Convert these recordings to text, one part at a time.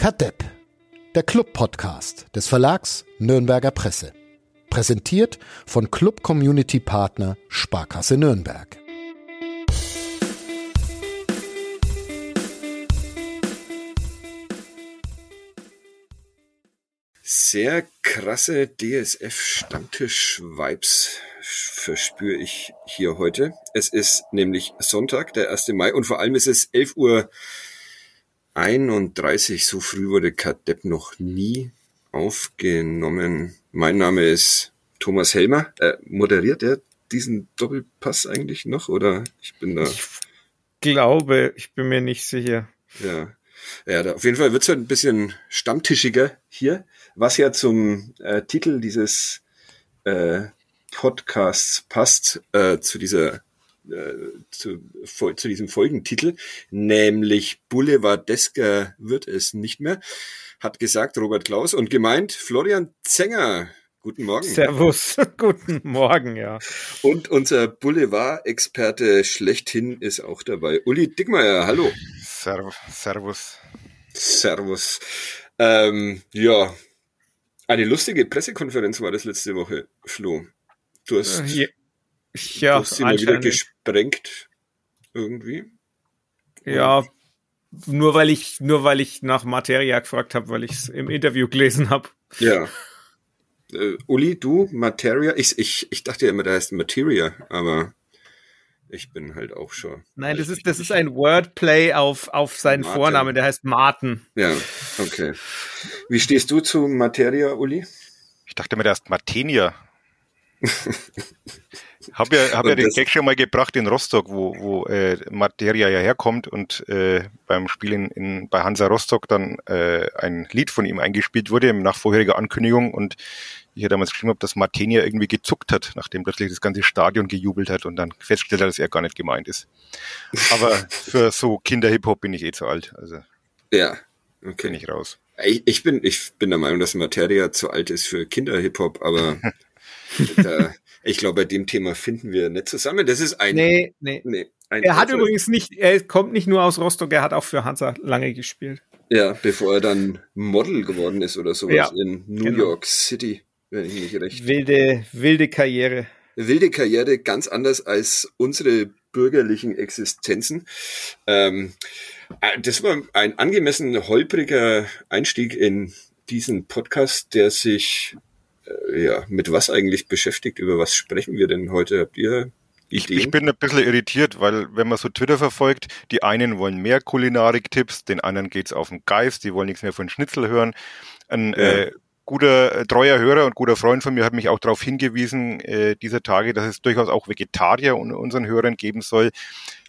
Kadepp, der Club-Podcast des Verlags Nürnberger Presse. Präsentiert von Club Community Partner Sparkasse Nürnberg. Sehr krasse DSF-Stammtisch-Vibes verspüre ich hier heute. Es ist nämlich Sonntag, der 1. Mai und vor allem ist es 11 Uhr 31. So früh wurde Kadepp noch nie aufgenommen. Mein Name ist Thomas Helmer. Äh, moderiert er diesen Doppelpass eigentlich noch oder ich bin da? Ich glaube, ich bin mir nicht sicher. Ja. Ja, da, auf jeden Fall wird's halt ein bisschen stammtischiger hier, was ja zum äh, Titel dieses äh, Podcasts passt, äh, zu dieser zu, zu diesem Folgentitel, nämlich Boulevardesker wird es nicht mehr, hat gesagt Robert Klaus und gemeint Florian Zenger. Guten Morgen. Servus, guten Morgen, ja. Und unser Boulevard-Experte schlechthin ist auch dabei. Uli Dickmeier, hallo. Servus. Servus. Ähm, ja, eine lustige Pressekonferenz war das letzte Woche, Flo. Du hast, äh, ja, du hast sie mal wieder gesprengt irgendwie. Ja, nur weil ich nur weil ich nach Materia gefragt habe, weil ich es im Interview gelesen habe. Ja. Äh, Uli, du, Materia, ich, ich, ich dachte ja immer, da heißt Materia, aber ich bin halt auch schon. Nein, das ist, das ist ein Wordplay auf, auf seinen Martin. Vornamen, der heißt Martin. Ja, okay. Wie stehst du zu Materia, Uli? Ich dachte mir, der heißt Martenia. Hab ja, hab ja den Gag schon mal gebracht in Rostock, wo, wo äh, Materia ja herkommt und äh, beim Spiel in, in, bei Hansa Rostock dann äh, ein Lied von ihm eingespielt wurde nach vorheriger Ankündigung und ich ja damals geschrieben habe, dass Martenia irgendwie gezuckt hat, nachdem plötzlich das ganze Stadion gejubelt hat und dann festgestellt hat, dass er gar nicht gemeint ist. Aber für so Kinder-Hip-Hop bin ich eh zu alt. Also ja, okay. bin ich raus. Ich, ich, bin, ich bin der Meinung, dass Materia zu alt ist für Kinder-Hip-Hop, aber da, ich glaube, bei dem Thema finden wir nicht zusammen. Das ist ein. Nee, nee. nee ein er hat übrigens nicht, er kommt nicht nur aus Rostock, er hat auch für Hansa lange gespielt. Ja, bevor er dann Model geworden ist oder sowas ja, in New genau. York City, wenn ich mich recht. Wilde, wilde Karriere. Wilde Karriere, ganz anders als unsere bürgerlichen Existenzen. Ähm, äh, das war ein angemessen holpriger Einstieg in diesen Podcast, der sich äh, ja, mit was eigentlich beschäftigt? Über was sprechen wir denn heute? Habt ihr ich, ich, bin ein bisschen irritiert, weil wenn man so Twitter verfolgt, die einen wollen mehr Kulinarik-Tipps, den anderen geht's auf den Geist, die wollen nichts mehr von Schnitzel hören. Ein ja. äh, guter, äh, treuer Hörer und guter Freund von mir hat mich auch darauf hingewiesen, äh, dieser Tage, dass es durchaus auch Vegetarier unter unseren Hörern geben soll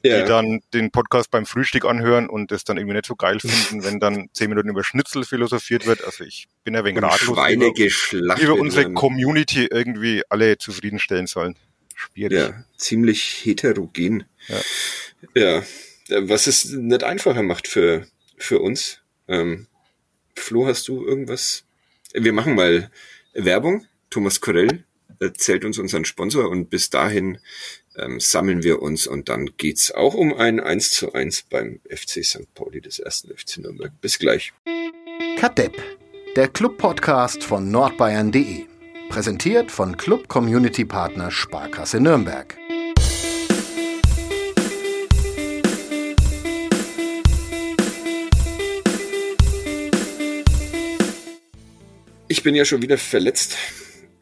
ja. die dann den Podcast beim Frühstück anhören und das dann irgendwie nicht so geil finden, wenn dann zehn Minuten über Schnitzel philosophiert wird. Also ich bin ein wenig ratlos, wie wir unsere Community irgendwie alle zufriedenstellen sollen. Schwierig. Ja, ziemlich heterogen. Ja. ja, was es nicht einfacher macht für, für uns. Ähm, Flo, hast du irgendwas? Wir machen mal Werbung. Thomas Corell erzählt uns unseren Sponsor und bis dahin ähm, sammeln wir uns und dann geht's auch um ein 1 zu 1 beim FC St. Pauli des ersten FC Nürnberg. Bis gleich. Kadepp, der Club-Podcast von nordbayern.de. Präsentiert von Club Community Partner Sparkasse Nürnberg. Ich bin ja schon wieder verletzt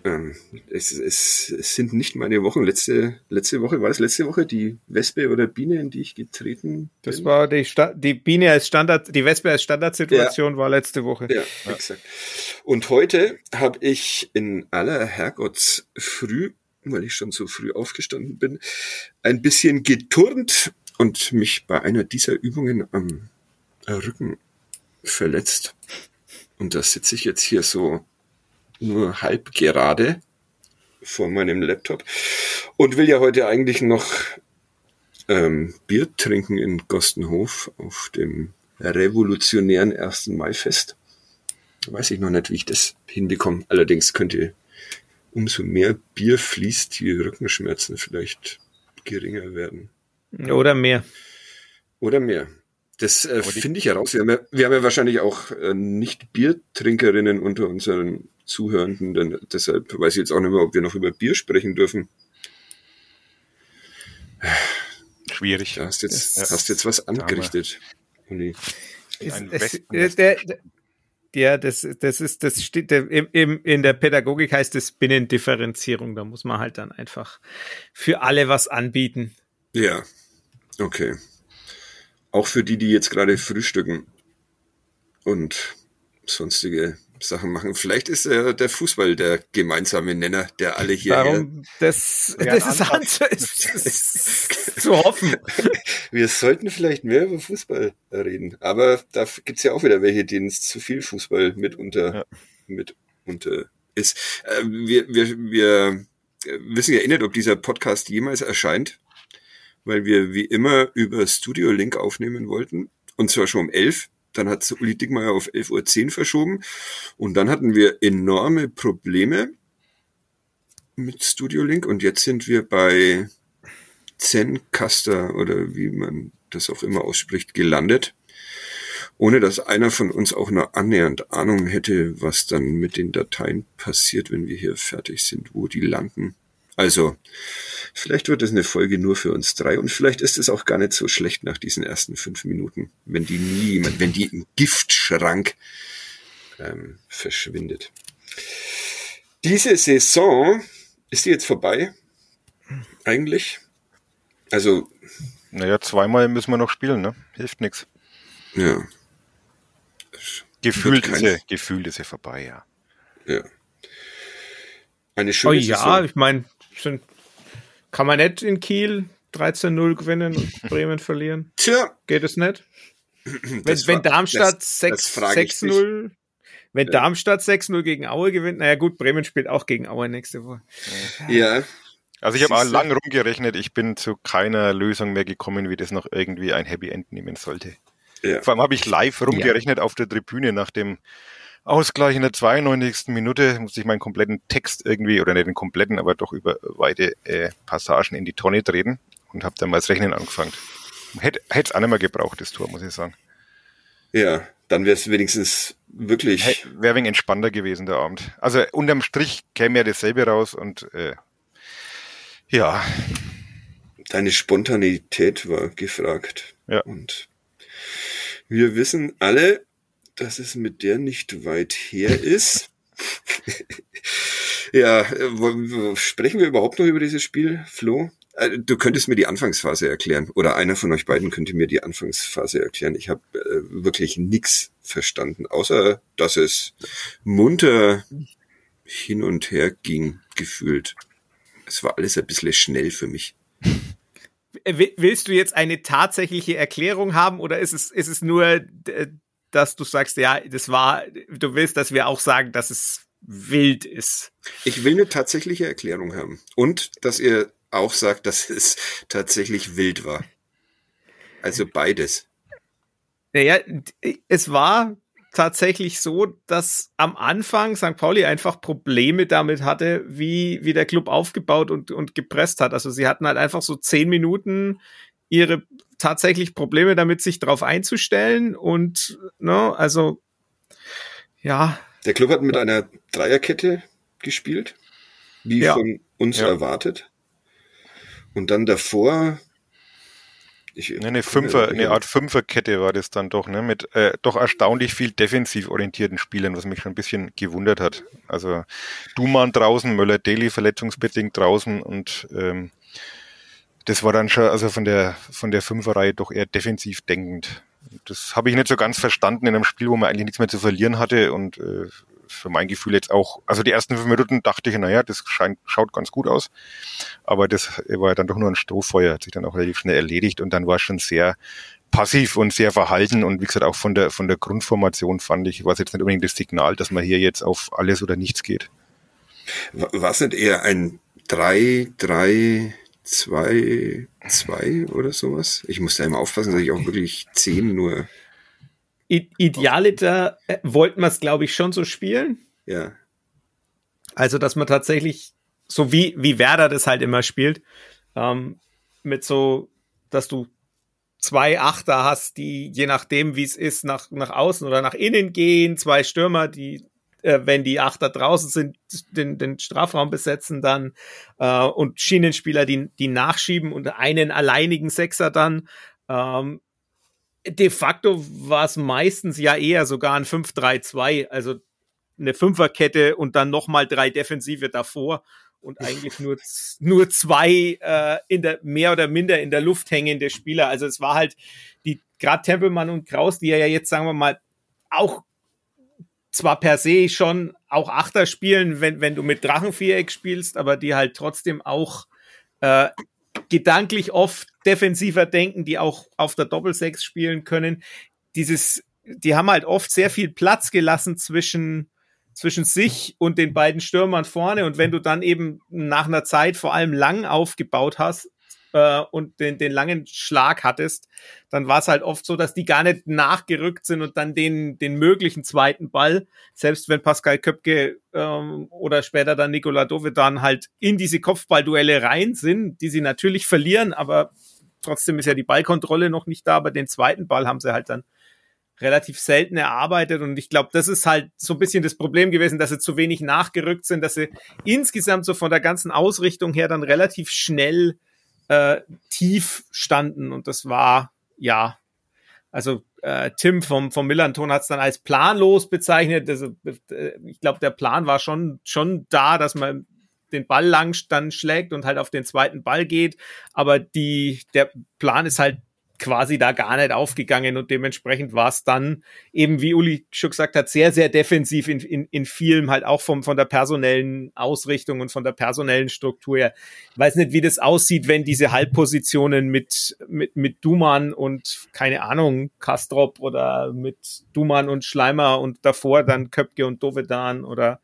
ähm, es, es, es sind nicht meine Wochen. Letzte, letzte Woche, war das letzte Woche die Wespe oder Biene, in die ich getreten bin? Das war die, Sta die Biene als Standard, die Wespe als Standardsituation ja. war letzte Woche. Ja, ja. exakt. Und heute habe ich in aller Herrgottsfrüh, weil ich schon so früh aufgestanden bin, ein bisschen geturnt und mich bei einer dieser Übungen am Rücken verletzt. Und da sitze ich jetzt hier so nur halb gerade vor meinem Laptop und will ja heute eigentlich noch ähm, Bier trinken in Gostenhof auf dem revolutionären 1. Mai-Fest. Weiß ich noch nicht, wie ich das hinbekomme. Allerdings könnte umso mehr Bier fließt, die Rückenschmerzen vielleicht geringer werden. Oder mehr. Oder mehr. Das äh, finde ich heraus. Wir haben ja, wir haben ja wahrscheinlich auch äh, nicht Biertrinkerinnen unter unseren Zuhörenden, denn deshalb weiß ich jetzt auch nicht mehr, ob wir noch über Bier sprechen dürfen. Schwierig. Da hast jetzt, das, hast jetzt was angerichtet, Uli. Der, der, ja, das, das ist, das steht im, im, in der Pädagogik heißt es Binnendifferenzierung. Da muss man halt dann einfach für alle was anbieten. Ja, okay. Auch für die, die jetzt gerade frühstücken und sonstige Sachen machen. Vielleicht ist äh, der Fußball der gemeinsame Nenner, der alle hier. Darum, das, das ist, an, ist, ist zu hoffen. Wir sollten vielleicht mehr über Fußball reden, aber da gibt's ja auch wieder welche, denen es zu viel Fußball mitunter, ja. mitunter ist. Äh, wir, wir, wir wissen ja eh nicht, ob dieser Podcast jemals erscheint, weil wir wie immer über Studio Link aufnehmen wollten. Und zwar schon um elf dann hat Uli Dickmeyer auf 11.10 Uhr verschoben. Und dann hatten wir enorme Probleme mit Studio Link. Und jetzt sind wir bei Zencaster oder wie man das auch immer ausspricht, gelandet. Ohne dass einer von uns auch nur annähernd Ahnung hätte, was dann mit den Dateien passiert, wenn wir hier fertig sind, wo die landen. Also, vielleicht wird es eine Folge nur für uns drei und vielleicht ist es auch gar nicht so schlecht nach diesen ersten fünf Minuten, wenn die nie, wenn die im Giftschrank ähm, verschwindet. Diese Saison, ist die jetzt vorbei? Eigentlich? Also. Naja, zweimal müssen wir noch spielen, ne? Hilft nix. Ja. Gefühlt ist, ja, gefühlt ist ja vorbei, ja. Ja. Eine schöne oh ja, Saison. ich meine, sind, kann man nicht in Kiel 13-0 gewinnen und Bremen verlieren? Tja. Geht es nicht? Wenn, wenn Darmstadt 6-0 wenn ja. Darmstadt 6-0 gegen Aue gewinnt, naja gut, Bremen spielt auch gegen Aue nächste Woche. Ja. Also ich habe auch lang rumgerechnet, ich bin zu keiner Lösung mehr gekommen, wie das noch irgendwie ein Happy End nehmen sollte. Ja. Vor allem habe ich live rumgerechnet ja. auf der Tribüne nach dem Ausgleich in der 92. Minute musste ich meinen kompletten Text irgendwie, oder nicht den kompletten, aber doch über weite äh, Passagen in die Tonne treten und habe dann mal das Rechnen angefangen. Hätte es auch nicht mehr gebraucht, das Tor, muss ich sagen. Ja, dann wäre es wenigstens wirklich... Wäre wegen entspannter gewesen, der Abend. Also unterm Strich käme ja dasselbe raus und äh, ja. Deine Spontanität war gefragt. Ja. Und wir wissen alle, dass es mit der nicht weit her ist. ja, sprechen wir überhaupt noch über dieses Spiel, Flo? Äh, du könntest mir die Anfangsphase erklären oder einer von euch beiden könnte mir die Anfangsphase erklären. Ich habe äh, wirklich nichts verstanden, außer dass es munter hin und her ging, gefühlt. Es war alles ein bisschen schnell für mich. Willst du jetzt eine tatsächliche Erklärung haben oder ist es, ist es nur dass du sagst, ja, das war, du willst, dass wir auch sagen, dass es wild ist. Ich will eine tatsächliche Erklärung haben. Und dass ihr auch sagt, dass es tatsächlich wild war. Also beides. Naja, es war tatsächlich so, dass am Anfang St. Pauli einfach Probleme damit hatte, wie, wie der Club aufgebaut und, und gepresst hat. Also sie hatten halt einfach so zehn Minuten ihre tatsächlich Probleme damit, sich darauf einzustellen und, ne, also, ja. Der Club hat mit einer Dreierkette gespielt, wie ja. von uns ja. erwartet. Und dann davor ich, nee, eine Fünfer, eine Art Fünferkette war das dann doch, ne, mit äh, doch erstaunlich viel defensiv orientierten Spielern, was mich schon ein bisschen gewundert hat. Also Duman draußen, Möller Daly verletzungsbedingt draußen und ähm, das war dann schon also von der von der Fünferreihe doch eher defensiv denkend. Das habe ich nicht so ganz verstanden in einem Spiel, wo man eigentlich nichts mehr zu verlieren hatte und äh, für mein Gefühl jetzt auch, also die ersten fünf Minuten dachte ich, naja, das scheint, schaut ganz gut aus, aber das war dann doch nur ein Strohfeuer, hat sich dann auch relativ schnell erledigt und dann war es schon sehr passiv und sehr verhalten und wie gesagt auch von der von der Grundformation fand ich, war es jetzt nicht unbedingt das Signal, dass man hier jetzt auf alles oder nichts geht. War es nicht eher ein 3, 3, zwei, zwei oder sowas. Ich muss da immer aufpassen, dass ich auch wirklich zehn nur. Idealiter äh, wollten wir es, glaube ich, schon so spielen. Ja. Also, dass man tatsächlich, so wie, wie Werder das halt immer spielt, ähm, mit so, dass du zwei Achter hast, die je nachdem, wie es ist, nach, nach außen oder nach innen gehen, zwei Stürmer, die äh, wenn die Achter draußen sind, den, den Strafraum besetzen dann äh, und Schienenspieler, die, die nachschieben und einen alleinigen Sechser dann. Ähm, de facto war es meistens ja eher sogar ein 5-3-2, also eine Fünferkette und dann nochmal drei Defensive davor und eigentlich nur, nur zwei äh, in der mehr oder minder in der Luft hängende Spieler. Also es war halt die gerade Tempelmann und Kraus, die ja jetzt sagen wir mal auch zwar per se schon auch Achter spielen, wenn, wenn du mit Drachenviereck spielst, aber die halt trotzdem auch äh, gedanklich oft defensiver denken, die auch auf der Doppelsechs spielen können. Dieses, die haben halt oft sehr viel Platz gelassen zwischen zwischen sich und den beiden Stürmern vorne. Und wenn du dann eben nach einer Zeit vor allem lang aufgebaut hast, äh, und den, den langen Schlag hattest, dann war es halt oft so, dass die gar nicht nachgerückt sind und dann den, den möglichen zweiten Ball, selbst wenn Pascal Köpke ähm, oder später dann Nikola Dovedan halt in diese Kopfballduelle rein sind, die sie natürlich verlieren, aber trotzdem ist ja die Ballkontrolle noch nicht da, aber den zweiten Ball haben sie halt dann relativ selten erarbeitet und ich glaube, das ist halt so ein bisschen das Problem gewesen, dass sie zu wenig nachgerückt sind, dass sie insgesamt so von der ganzen Ausrichtung her dann relativ schnell äh, tief standen und das war, ja, also äh, Tim vom, vom Millanton hat es dann als planlos bezeichnet. Also, äh, ich glaube, der Plan war schon, schon da, dass man den Ball lang dann schlägt und halt auf den zweiten Ball geht. Aber die, der Plan ist halt quasi da gar nicht aufgegangen und dementsprechend war es dann eben, wie Uli schon gesagt hat, sehr, sehr defensiv in, in, in vielem, halt auch vom, von der personellen Ausrichtung und von der personellen Struktur her. Ich weiß nicht, wie das aussieht, wenn diese Halbpositionen mit, mit, mit Duman und, keine Ahnung, Kastrop oder mit Duman und Schleimer und davor dann Köpke und Dovedan oder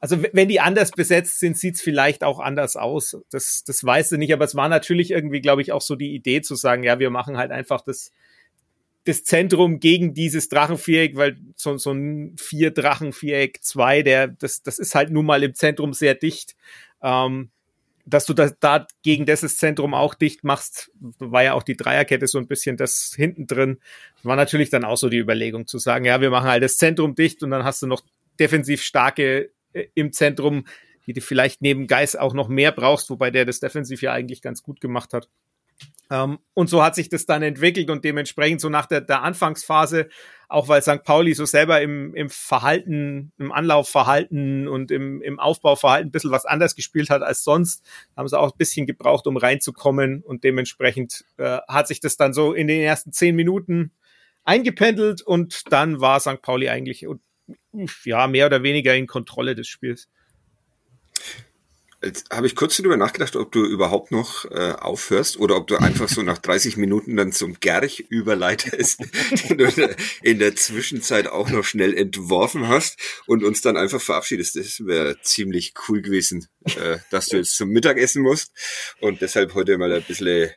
also wenn die anders besetzt sind, sieht's vielleicht auch anders aus. Das, das weißt du nicht, aber es war natürlich irgendwie, glaube ich, auch so die Idee zu sagen, ja, wir machen halt einfach das, das Zentrum gegen dieses Drachenviereck, weil so, so ein vier Drachenviereck zwei, der, das, das ist halt nun mal im Zentrum sehr dicht. Ähm, dass du da, da gegen dieses Zentrum auch dicht machst, war ja auch die Dreierkette so ein bisschen das hinten drin. War natürlich dann auch so die Überlegung zu sagen, ja, wir machen halt das Zentrum dicht und dann hast du noch defensiv starke im Zentrum, die du vielleicht neben Geis auch noch mehr brauchst, wobei der das defensiv ja eigentlich ganz gut gemacht hat. Um, ähm, und so hat sich das dann entwickelt und dementsprechend so nach der, der Anfangsphase, auch weil St. Pauli so selber im, im Verhalten, im Anlaufverhalten und im, im Aufbauverhalten ein bisschen was anders gespielt hat als sonst, haben sie auch ein bisschen gebraucht, um reinzukommen und dementsprechend äh, hat sich das dann so in den ersten zehn Minuten eingependelt und dann war St. Pauli eigentlich ja, mehr oder weniger in Kontrolle des Spiels. Jetzt habe ich kurz darüber nachgedacht, ob du überhaupt noch äh, aufhörst oder ob du einfach so nach 30 Minuten dann zum Gerch überleitest, den du in der Zwischenzeit auch noch schnell entworfen hast und uns dann einfach verabschiedest. Das wäre ziemlich cool gewesen, äh, dass du jetzt zum Mittagessen musst und deshalb heute mal ein bisschen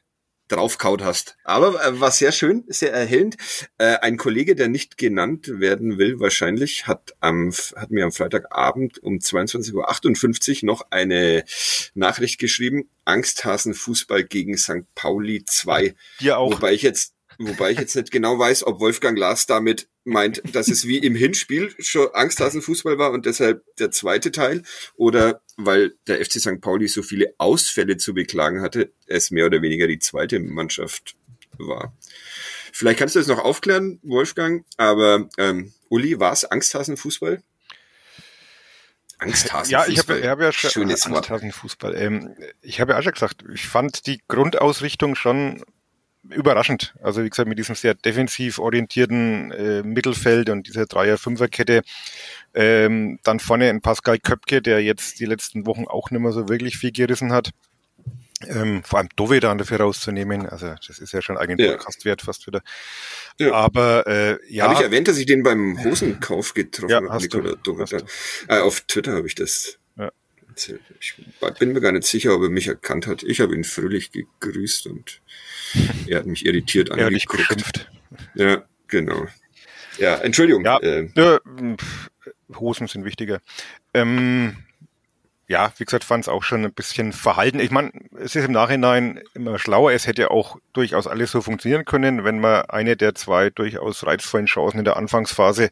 draufkaut hast. Aber äh, war sehr schön, sehr erhellend. Äh, ein Kollege, der nicht genannt werden will, wahrscheinlich, hat, am, hat mir am Freitagabend um 22.58 Uhr noch eine Nachricht geschrieben. Angsthasen Fußball gegen St. Pauli 2. Dir auch. Wobei ich jetzt Wobei ich jetzt nicht genau weiß, ob Wolfgang Lars damit meint, dass es wie im Hinspiel schon Angsthasenfußball war und deshalb der zweite Teil oder weil der FC St. Pauli so viele Ausfälle zu beklagen hatte, es mehr oder weniger die zweite Mannschaft war. Vielleicht kannst du das noch aufklären, Wolfgang, aber ähm, Uli, war es Angsthasenfußball? Angsthasenfußball. Ja, ich habe hab ja schon Schönes Angsthasenfußball. Ähm, ich habe ja auch schon gesagt, ich fand die Grundausrichtung schon überraschend. Also wie gesagt, mit diesem sehr defensiv orientierten äh, Mittelfeld und dieser Dreier-Fünfer-Kette. Ähm, dann vorne ein Pascal Köpke, der jetzt die letzten Wochen auch nicht mehr so wirklich viel gerissen hat. Ähm, vor allem Dovedan dafür rauszunehmen, also das ist ja schon eigentlich ja. Podcast fast wieder. Ja. Aber äh, ja. Habe ich erwähnt, dass ich den beim Hosenkauf getroffen ja, habe, Nikola Dovedan. Äh, auf Twitter habe ich das. Ich bin mir gar nicht sicher, ob er mich erkannt hat. Ich habe ihn fröhlich gegrüßt und er hat mich irritiert angeguckt. Er hat geschimpft. Ja, genau. Ja, Entschuldigung. Ja, äh, ja, Hosen sind wichtiger. Ähm, ja, wie gesagt, fand es auch schon ein bisschen verhalten. Ich meine, es ist im Nachhinein immer schlauer. Es hätte ja auch durchaus alles so funktionieren können, wenn man eine der zwei durchaus reizvollen Chancen in der Anfangsphase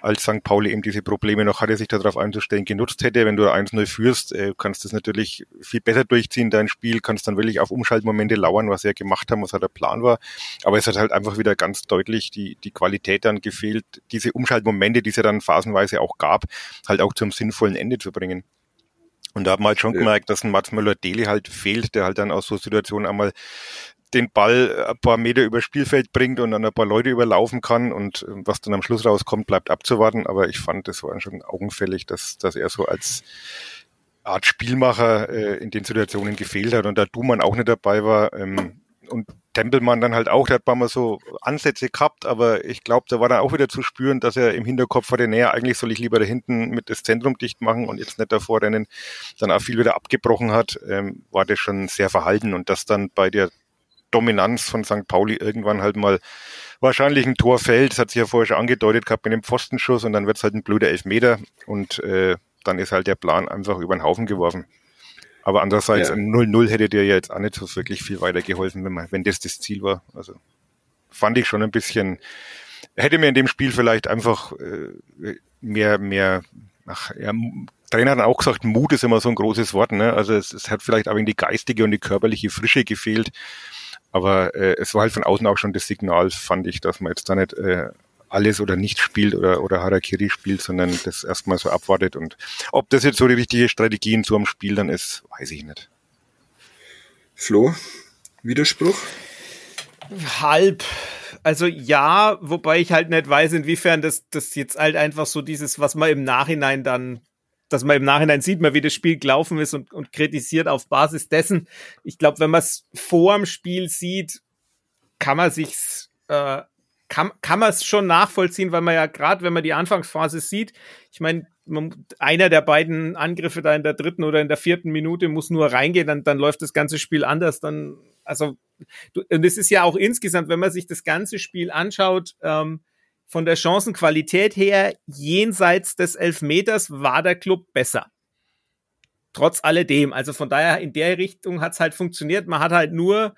als St. Pauli eben diese Probleme noch hatte, sich darauf einzustellen, genutzt hätte. Wenn du 1-0 führst, äh, kannst das natürlich viel besser durchziehen, dein Spiel, kannst dann wirklich auf Umschaltmomente lauern, was sie ja gemacht haben, was halt der Plan war. Aber es hat halt einfach wieder ganz deutlich die, die Qualität dann gefehlt, diese Umschaltmomente, die es ja dann phasenweise auch gab, halt auch zum sinnvollen Ende zu bringen. Und da haben wir halt schon gemerkt, dass ein Mats Müller-Deli halt fehlt, der halt dann aus so Situationen einmal den Ball ein paar Meter über Spielfeld bringt und dann ein paar Leute überlaufen kann und äh, was dann am Schluss rauskommt, bleibt abzuwarten. Aber ich fand, das war schon augenfällig, dass, dass er so als Art Spielmacher äh, in den Situationen gefehlt hat und da Dumann auch nicht dabei war ähm, und Tempelmann dann halt auch, der hat Mal so Ansätze gehabt, aber ich glaube, da war dann auch wieder zu spüren, dass er im Hinterkopf hatte, naja, eigentlich soll ich lieber da hinten mit das Zentrum dicht machen und jetzt nicht davor rennen, dann auch viel wieder abgebrochen hat, ähm, war das schon sehr verhalten und das dann bei der Dominanz von St. Pauli irgendwann halt mal wahrscheinlich ein Tor fällt. Das hat sich ja vorher schon angedeutet gehabt mit dem Pfostenschuss und dann wird es halt ein blöder Elfmeter und äh, dann ist halt der Plan einfach über den Haufen geworfen. Aber andererseits, ja. ein 0-0 hätte dir ja jetzt auch nicht so wirklich viel weitergeholfen, wenn, man, wenn das das Ziel war. Also fand ich schon ein bisschen, hätte mir in dem Spiel vielleicht einfach äh, mehr, mehr, ach, ja, Trainer hat auch gesagt, Mut ist immer so ein großes Wort. Ne? Also es, es hat vielleicht auch in die geistige und die körperliche Frische gefehlt. Aber äh, es war halt von außen auch schon das Signal, fand ich, dass man jetzt da nicht äh, alles oder nichts spielt oder, oder Harakiri spielt, sondern das erstmal so abwartet. Und ob das jetzt so die richtige Strategie in so einem Spiel dann ist, weiß ich nicht. Flo, Widerspruch? Halb. Also ja, wobei ich halt nicht weiß, inwiefern das, das jetzt halt einfach so dieses, was man im Nachhinein dann dass man im Nachhinein sieht, man, wie das Spiel gelaufen ist und, und kritisiert auf Basis dessen. Ich glaube, wenn man es vor dem Spiel sieht, kann man sich's äh, kann, kann man es schon nachvollziehen, weil man ja gerade, wenn man die Anfangsphase sieht, ich meine, einer der beiden Angriffe da in der dritten oder in der vierten Minute muss nur reingehen, dann, dann läuft das ganze Spiel anders. Dann, also, und es ist ja auch insgesamt, wenn man sich das ganze Spiel anschaut, ähm, von der Chancenqualität her, jenseits des Elfmeters, war der Club besser. Trotz alledem. Also von daher, in der Richtung hat es halt funktioniert. Man hat halt nur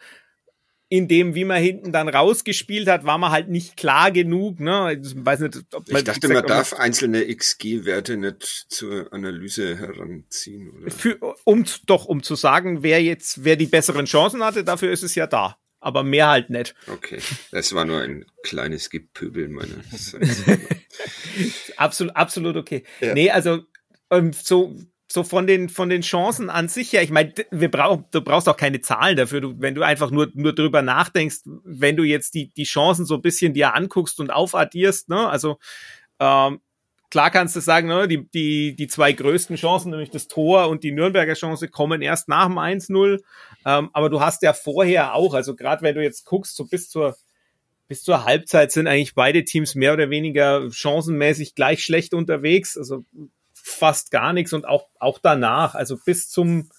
in dem, wie man hinten dann rausgespielt hat, war man halt nicht klar genug. Ne? Ich, weiß nicht, ob man, ich dachte, man darf einzelne XG-Werte nicht zur Analyse heranziehen. Oder? Für, um doch, um zu sagen, wer jetzt, wer die besseren Chancen hatte, dafür ist es ja da aber mehr halt nicht. Okay, das war nur ein kleines Gepöbel meines. absolut, absolut okay. Ja. Nee, also ähm, so so von den von den Chancen an sich her, ich meine, wir brauchen, du brauchst auch keine Zahlen dafür, du, wenn du einfach nur nur drüber nachdenkst, wenn du jetzt die die Chancen so ein bisschen dir anguckst und aufaddierst, ne, also ähm, klar kannst du sagen, ne, die, die, die zwei größten Chancen, nämlich das Tor und die Nürnberger Chance, kommen erst nach dem 1-0. Ähm, aber du hast ja vorher auch, also gerade wenn du jetzt guckst, so bis zur bis zur Halbzeit sind eigentlich beide Teams mehr oder weniger chancenmäßig gleich schlecht unterwegs, also fast gar nichts und auch auch danach, also bis zum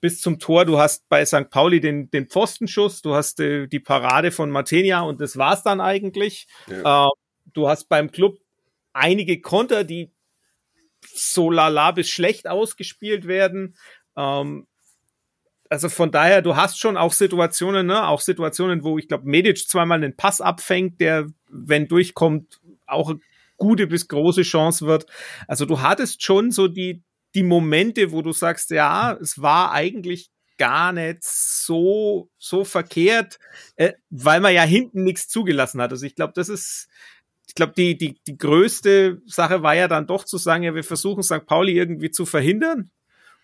bis zum Tor. Du hast bei St. Pauli den den Pfostenschuss, du hast äh, die Parade von Martenia und das war's dann eigentlich. Ja. Äh, du hast beim Club einige Konter, die so lala bis schlecht ausgespielt werden. Ähm, also von daher, du hast schon auch Situationen, ne, auch Situationen, wo ich glaube, Medic zweimal einen Pass abfängt, der, wenn durchkommt, auch gute bis große Chance wird. Also du hattest schon so die, die Momente, wo du sagst, ja, es war eigentlich gar nicht so, so verkehrt, äh, weil man ja hinten nichts zugelassen hat. Also ich glaube, das ist, ich glaube, die, die, die größte Sache war ja dann doch zu sagen, ja, wir versuchen St. Pauli irgendwie zu verhindern.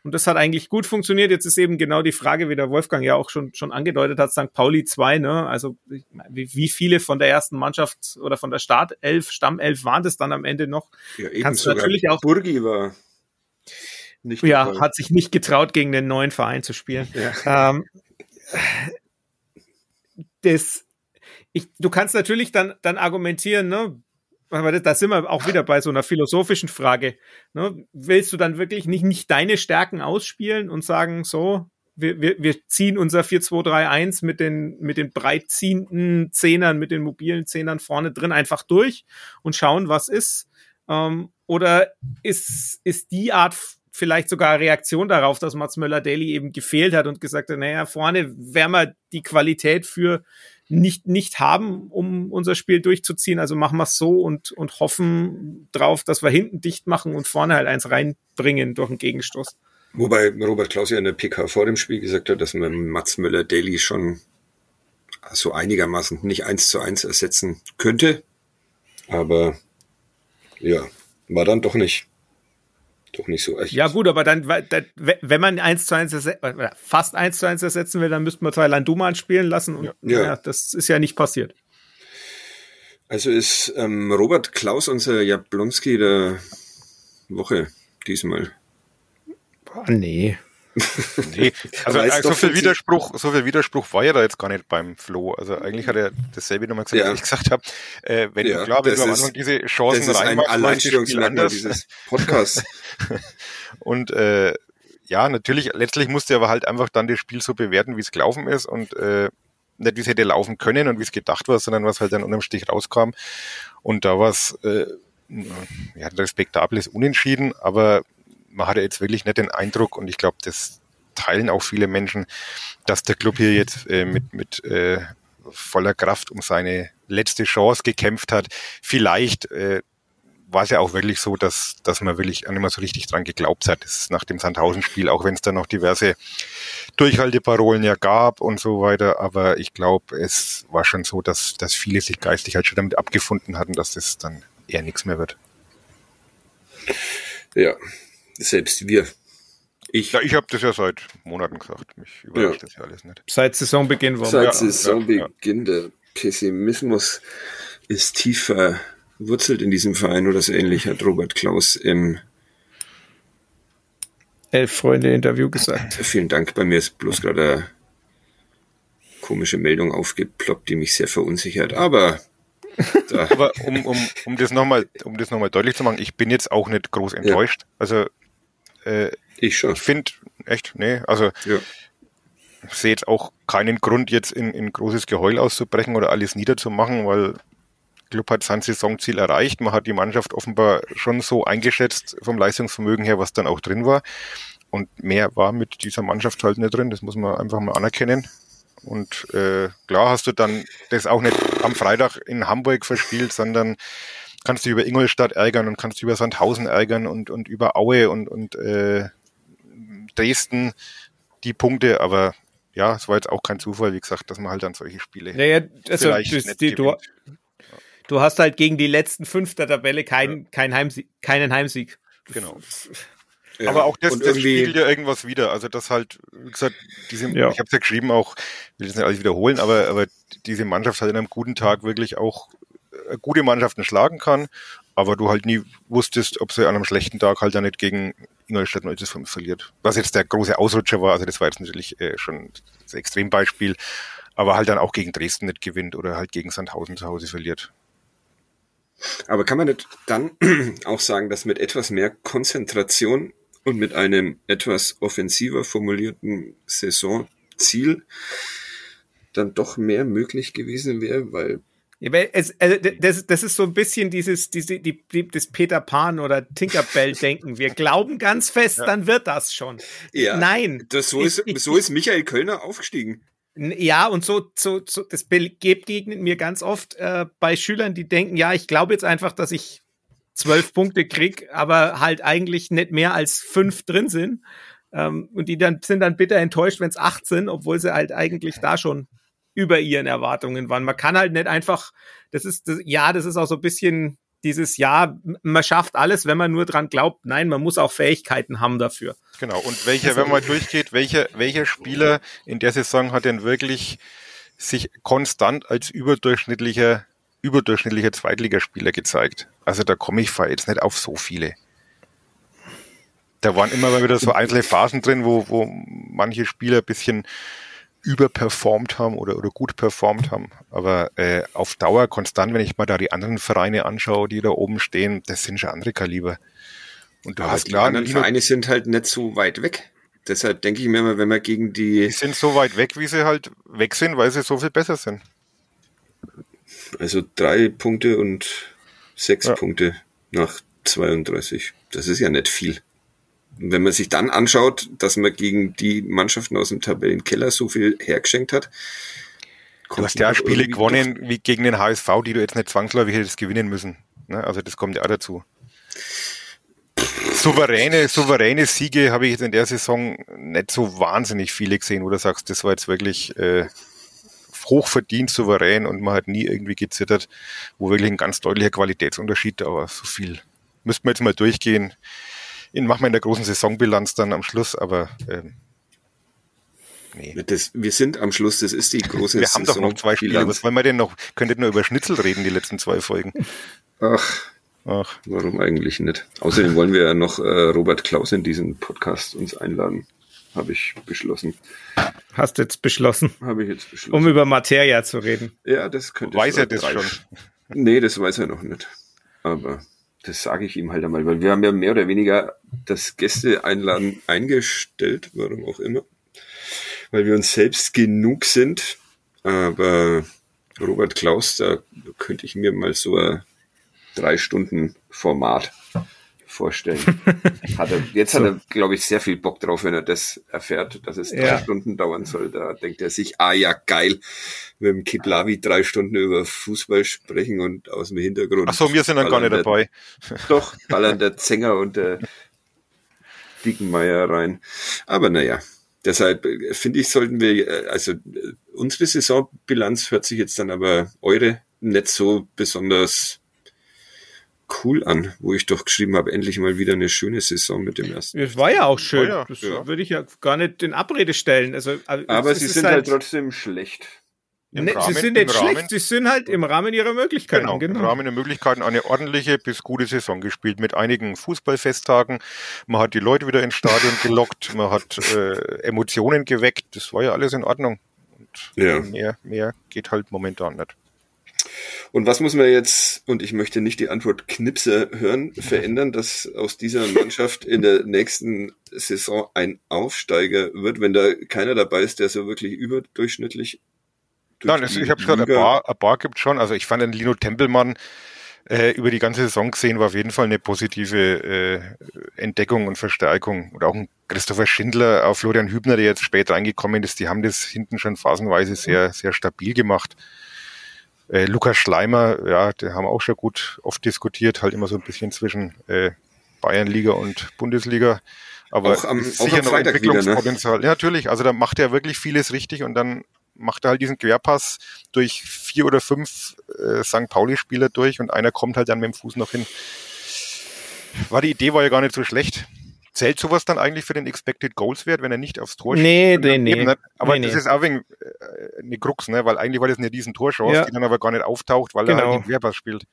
Und das hat eigentlich gut funktioniert. Jetzt ist eben genau die Frage, wie der Wolfgang ja auch schon, schon angedeutet hat, St. Pauli 2, ne? Also wie, wie viele von der ersten Mannschaft oder von der Startelf, Stammelf waren das dann am Ende noch? Ja, eben Kannst sogar natürlich auch. Burgi war nicht Ja, dabei. hat sich nicht getraut, gegen den neuen Verein zu spielen. Ja. Ähm, das, ich, du kannst natürlich dann, dann argumentieren, ne? Aber da sind wir auch wieder bei so einer philosophischen Frage. Ne? Willst du dann wirklich nicht, nicht deine Stärken ausspielen und sagen, so, wir, wir, wir ziehen unser 4-2-3-1 mit den, mit den breitziehenden Zehnern, mit den mobilen Zehnern vorne drin einfach durch und schauen, was ist? Ähm, oder ist, ist die Art vielleicht sogar Reaktion darauf, dass Mats Möller-Daly eben gefehlt hat und gesagt hat, naja, vorne werden wir die Qualität für nicht, nicht haben, um unser Spiel durchzuziehen. Also machen wir es so und, und hoffen drauf, dass wir hinten dicht machen und vorne halt eins reinbringen durch einen Gegenstoß. Wobei Robert Klaus ja in der PK vor dem Spiel gesagt hat, dass man Mats Müller-Daly schon so einigermaßen nicht eins zu eins ersetzen könnte. Aber ja, war dann doch nicht doch nicht so echt. Ja gut, aber dann, wenn man eins zu eins fast eins zu eins ersetzen will, dann müsste man Thailand Duman spielen lassen und ja. ja. das ist ja nicht passiert. Also ist ähm, Robert Klaus unser Jablonski der Woche diesmal. Boah, nee nee, also äh, so viel Widerspruch, so viel Widerspruch war ja da jetzt gar nicht beim Flo. Also eigentlich hat er dasselbe nochmal gesagt, ja. was ich gesagt habe. Äh, wenn ja, klar, wenn du am Anfang diese Chancen das ist ein Alleinstellungsmerkmal dieses Podcasts. und äh, ja, natürlich, letztlich musste er aber halt einfach dann das Spiel so bewerten, wie es gelaufen ist und äh, nicht wie es hätte laufen können und wie es gedacht war, sondern was halt dann unterm Stich rauskam. Und da war es äh, ja, ein respektables Unentschieden, aber man hatte jetzt wirklich nicht den Eindruck und ich glaube, das teilen auch viele Menschen, dass der Club hier jetzt äh, mit, mit äh, voller Kraft um seine letzte Chance gekämpft hat. Vielleicht äh, war es ja auch wirklich so, dass, dass man wirklich nicht mehr so richtig dran geglaubt hat. Das nach dem Sandhausen-Spiel, auch wenn es da noch diverse Durchhalteparolen ja gab und so weiter. Aber ich glaube, es war schon so, dass, dass viele sich geistig halt schon damit abgefunden hatten, dass das dann eher nichts mehr wird. Ja, selbst wir. Ich, ja, ich habe das ja seit Monaten gesagt. Mich überrascht ja. das ja alles nicht. Seit Saisonbeginn war Seit ja, Saisonbeginn. Ja, der Pessimismus ist tief verwurzelt in diesem Verein oder so ähnlich, hat Robert Klaus im Elf-Freunde-Interview gesagt. Vielen Dank. Bei mir ist bloß gerade eine komische Meldung aufgeploppt, die mich sehr verunsichert. Aber Aber um, um, um das nochmal um das nochmal deutlich zu machen, ich bin jetzt auch nicht groß enttäuscht. Ja. Also äh, ich schon. Ich finde, echt, nee, also ja. ich sehe jetzt auch keinen Grund, jetzt in, in großes Geheul auszubrechen oder alles niederzumachen, weil Club hat sein Saisonziel erreicht. Man hat die Mannschaft offenbar schon so eingeschätzt vom Leistungsvermögen her, was dann auch drin war. Und mehr war mit dieser Mannschaft halt nicht drin. Das muss man einfach mal anerkennen. Und äh, klar hast du dann das auch nicht am Freitag in Hamburg verspielt, sondern kannst du über Ingolstadt ärgern und kannst über Sandhausen ärgern und, und über Aue und, und äh, Dresden die Punkte, aber ja, es war jetzt auch kein Zufall, wie gesagt, dass man halt dann solche Spiele naja, also das, die, du, du, hast halt gegen die letzten fünf der Tabelle kein, ja. kein Heimsieg, keinen Heimsieg. Genau. Ja, aber auch das, das spiegelt ja irgendwas wieder. Also das halt, wie gesagt, diese, ja. ich habe es ja geschrieben auch, will das nicht alles wiederholen, aber, aber diese Mannschaft halt in einem guten Tag wirklich auch gute Mannschaften schlagen kann, aber du halt nie wusstest, ob sie an einem schlechten Tag halt dann nicht gegen Ingolstadt 0 zu 5 verliert. Was jetzt der große Ausrutscher war, also das war jetzt natürlich äh, schon das Extrembeispiel, aber halt dann auch gegen Dresden nicht gewinnt oder halt gegen Sandhausen zu Hause verliert. Aber kann man nicht dann auch sagen, dass mit etwas mehr Konzentration und mit einem etwas offensiver formulierten Saisonziel dann doch mehr möglich gewesen wäre, weil es, also das, das ist so ein bisschen dieses, diese, die, die, das Peter Pan oder Tinkerbell-Denken. Wir glauben ganz fest, ja. dann wird das schon. Ja, Nein. Das, so, ist, so ist Michael Kölner aufgestiegen. Ja, und so, so, so das begegnet mir ganz oft äh, bei Schülern, die denken, ja, ich glaube jetzt einfach, dass ich zwölf Punkte krieg, aber halt eigentlich nicht mehr als fünf drin sind. Ähm, und die dann sind dann bitter enttäuscht, wenn es acht sind, obwohl sie halt eigentlich da schon über ihren Erwartungen waren. Man kann halt nicht einfach, das ist, das, ja, das ist auch so ein bisschen dieses, ja, man schafft alles, wenn man nur dran glaubt. Nein, man muss auch Fähigkeiten haben dafür. Genau. Und welcher, wenn man durchgeht, welcher, welcher Spieler in der Saison hat denn wirklich sich konstant als überdurchschnittlicher überdurchschnittlicher Zweitligaspieler gezeigt. Also da komme ich jetzt nicht auf so viele. Da waren immer mal wieder so einzelne Phasen drin, wo, wo manche Spieler ein bisschen überperformt haben oder, oder gut performt haben. Aber äh, auf Dauer konstant, wenn ich mal da die anderen Vereine anschaue, die da oben stehen, das sind schon andere Kaliber. Und du Aber hast die klar, anderen Vereine sind halt nicht so weit weg. Deshalb denke ich mir immer, wenn man gegen die... Die sind so weit weg, wie sie halt weg sind, weil sie so viel besser sind. Also drei Punkte und sechs ja. Punkte nach 32. Das ist ja nicht viel. Wenn man sich dann anschaut, dass man gegen die Mannschaften aus dem Tabellenkeller so viel hergeschenkt hat. Du hast ja Spiele gewonnen wie gegen den HSV, die du jetzt nicht zwangsläufig hättest gewinnen müssen. Ne? Also das kommt ja auch dazu. Souveräne, souveräne Siege habe ich jetzt in der Saison nicht so wahnsinnig viele gesehen, wo du sagst, das war jetzt wirklich äh, hochverdient, souverän und man hat nie irgendwie gezittert, wo wirklich ein ganz deutlicher Qualitätsunterschied da war. So viel müssten wir jetzt mal durchgehen. In, machen wir in der großen Saisonbilanz dann am Schluss, aber ähm, nee. Das, wir sind am Schluss, das ist die große Wir haben doch noch zwei Spiele. Was wollen wir denn noch? Könntet nur über Schnitzel reden, die letzten zwei Folgen. Ach, Ach. Warum eigentlich nicht? Außerdem wollen wir ja noch äh, Robert Klaus in diesen Podcast uns einladen. Habe ich beschlossen. Hast du jetzt beschlossen? Habe ich jetzt beschlossen. Um über Materia zu reden. Ja, das könnte Weiß er das schon? Nee, das weiß er noch nicht. Aber das sage ich ihm halt einmal, weil wir haben ja mehr oder weniger das Gäste-Einladen eingestellt, warum auch immer. Weil wir uns selbst genug sind. Aber Robert Klaus, da könnte ich mir mal so ein drei Stunden Format vorstellen. Hat er, jetzt so. hat er, glaube ich, sehr viel Bock drauf, wenn er das erfährt, dass es drei ja. Stunden dauern soll. Da denkt er sich, ah ja, geil, mit dem Kiplavi drei Stunden über Fußball sprechen und aus dem Hintergrund. Ach so, wir sind dann gar nicht der, dabei. Doch, ballern der Zenger und der Dickenmeier rein. Aber naja, deshalb äh, finde ich, sollten wir, äh, also äh, unsere Saisonbilanz hört sich jetzt dann aber eure nicht so besonders cool an, wo ich doch geschrieben habe, endlich mal wieder eine schöne Saison mit dem ersten. Es war ja auch schön. Ja, das ja. würde ich ja gar nicht in Abrede stellen. Also, äh, aber sie sind halt, halt trotzdem schlecht. Ne, Rahmen, sie sind nicht schlecht, Rahmen, sie sind halt im Rahmen ihrer Möglichkeiten. Genau, genau, im Rahmen der Möglichkeiten eine ordentliche bis gute Saison gespielt mit einigen Fußballfesttagen. Man hat die Leute wieder ins Stadion gelockt, man hat äh, Emotionen geweckt. Das war ja alles in Ordnung. Und ja. mehr, mehr geht halt momentan nicht. Und was muss man jetzt, und ich möchte nicht die Antwort Knipse hören, verändern, dass aus dieser Mannschaft in der nächsten Saison ein Aufsteiger wird, wenn da keiner dabei ist, der so wirklich überdurchschnittlich Nein, also ich habe gesagt, ein paar, ein paar gibt schon. Also ich fand den Lino Tempelmann äh, über die ganze Saison gesehen war auf jeden Fall eine positive äh, Entdeckung und Verstärkung. Und auch ein Christopher Schindler, auch Florian Hübner, der jetzt später reingekommen ist, die haben das hinten schon phasenweise sehr, sehr stabil gemacht. Äh, Lukas Schleimer, ja, der haben wir auch schon gut oft diskutiert, halt immer so ein bisschen zwischen äh, Bayernliga und Bundesliga. Aber auch am, sicher auch am noch Freitag Entwicklungspotenzial. Wieder, ne? Ja, natürlich. Also da macht er wirklich vieles richtig und dann macht er halt diesen Querpass durch vier oder fünf äh, St. Pauli-Spieler durch und einer kommt halt dann mit dem Fuß noch hin. War die Idee war ja gar nicht so schlecht. Zählt sowas dann eigentlich für den Expected Goals Wert, wenn er nicht aufs Tor nee, schießt? Nee, nee, nee. Aber nee, das nee. ist auch wegen äh, eine Krux, ne? weil eigentlich war das eine riesen Torchance, ja. die dann aber gar nicht auftaucht, weil genau. er halt den Querpass spielt.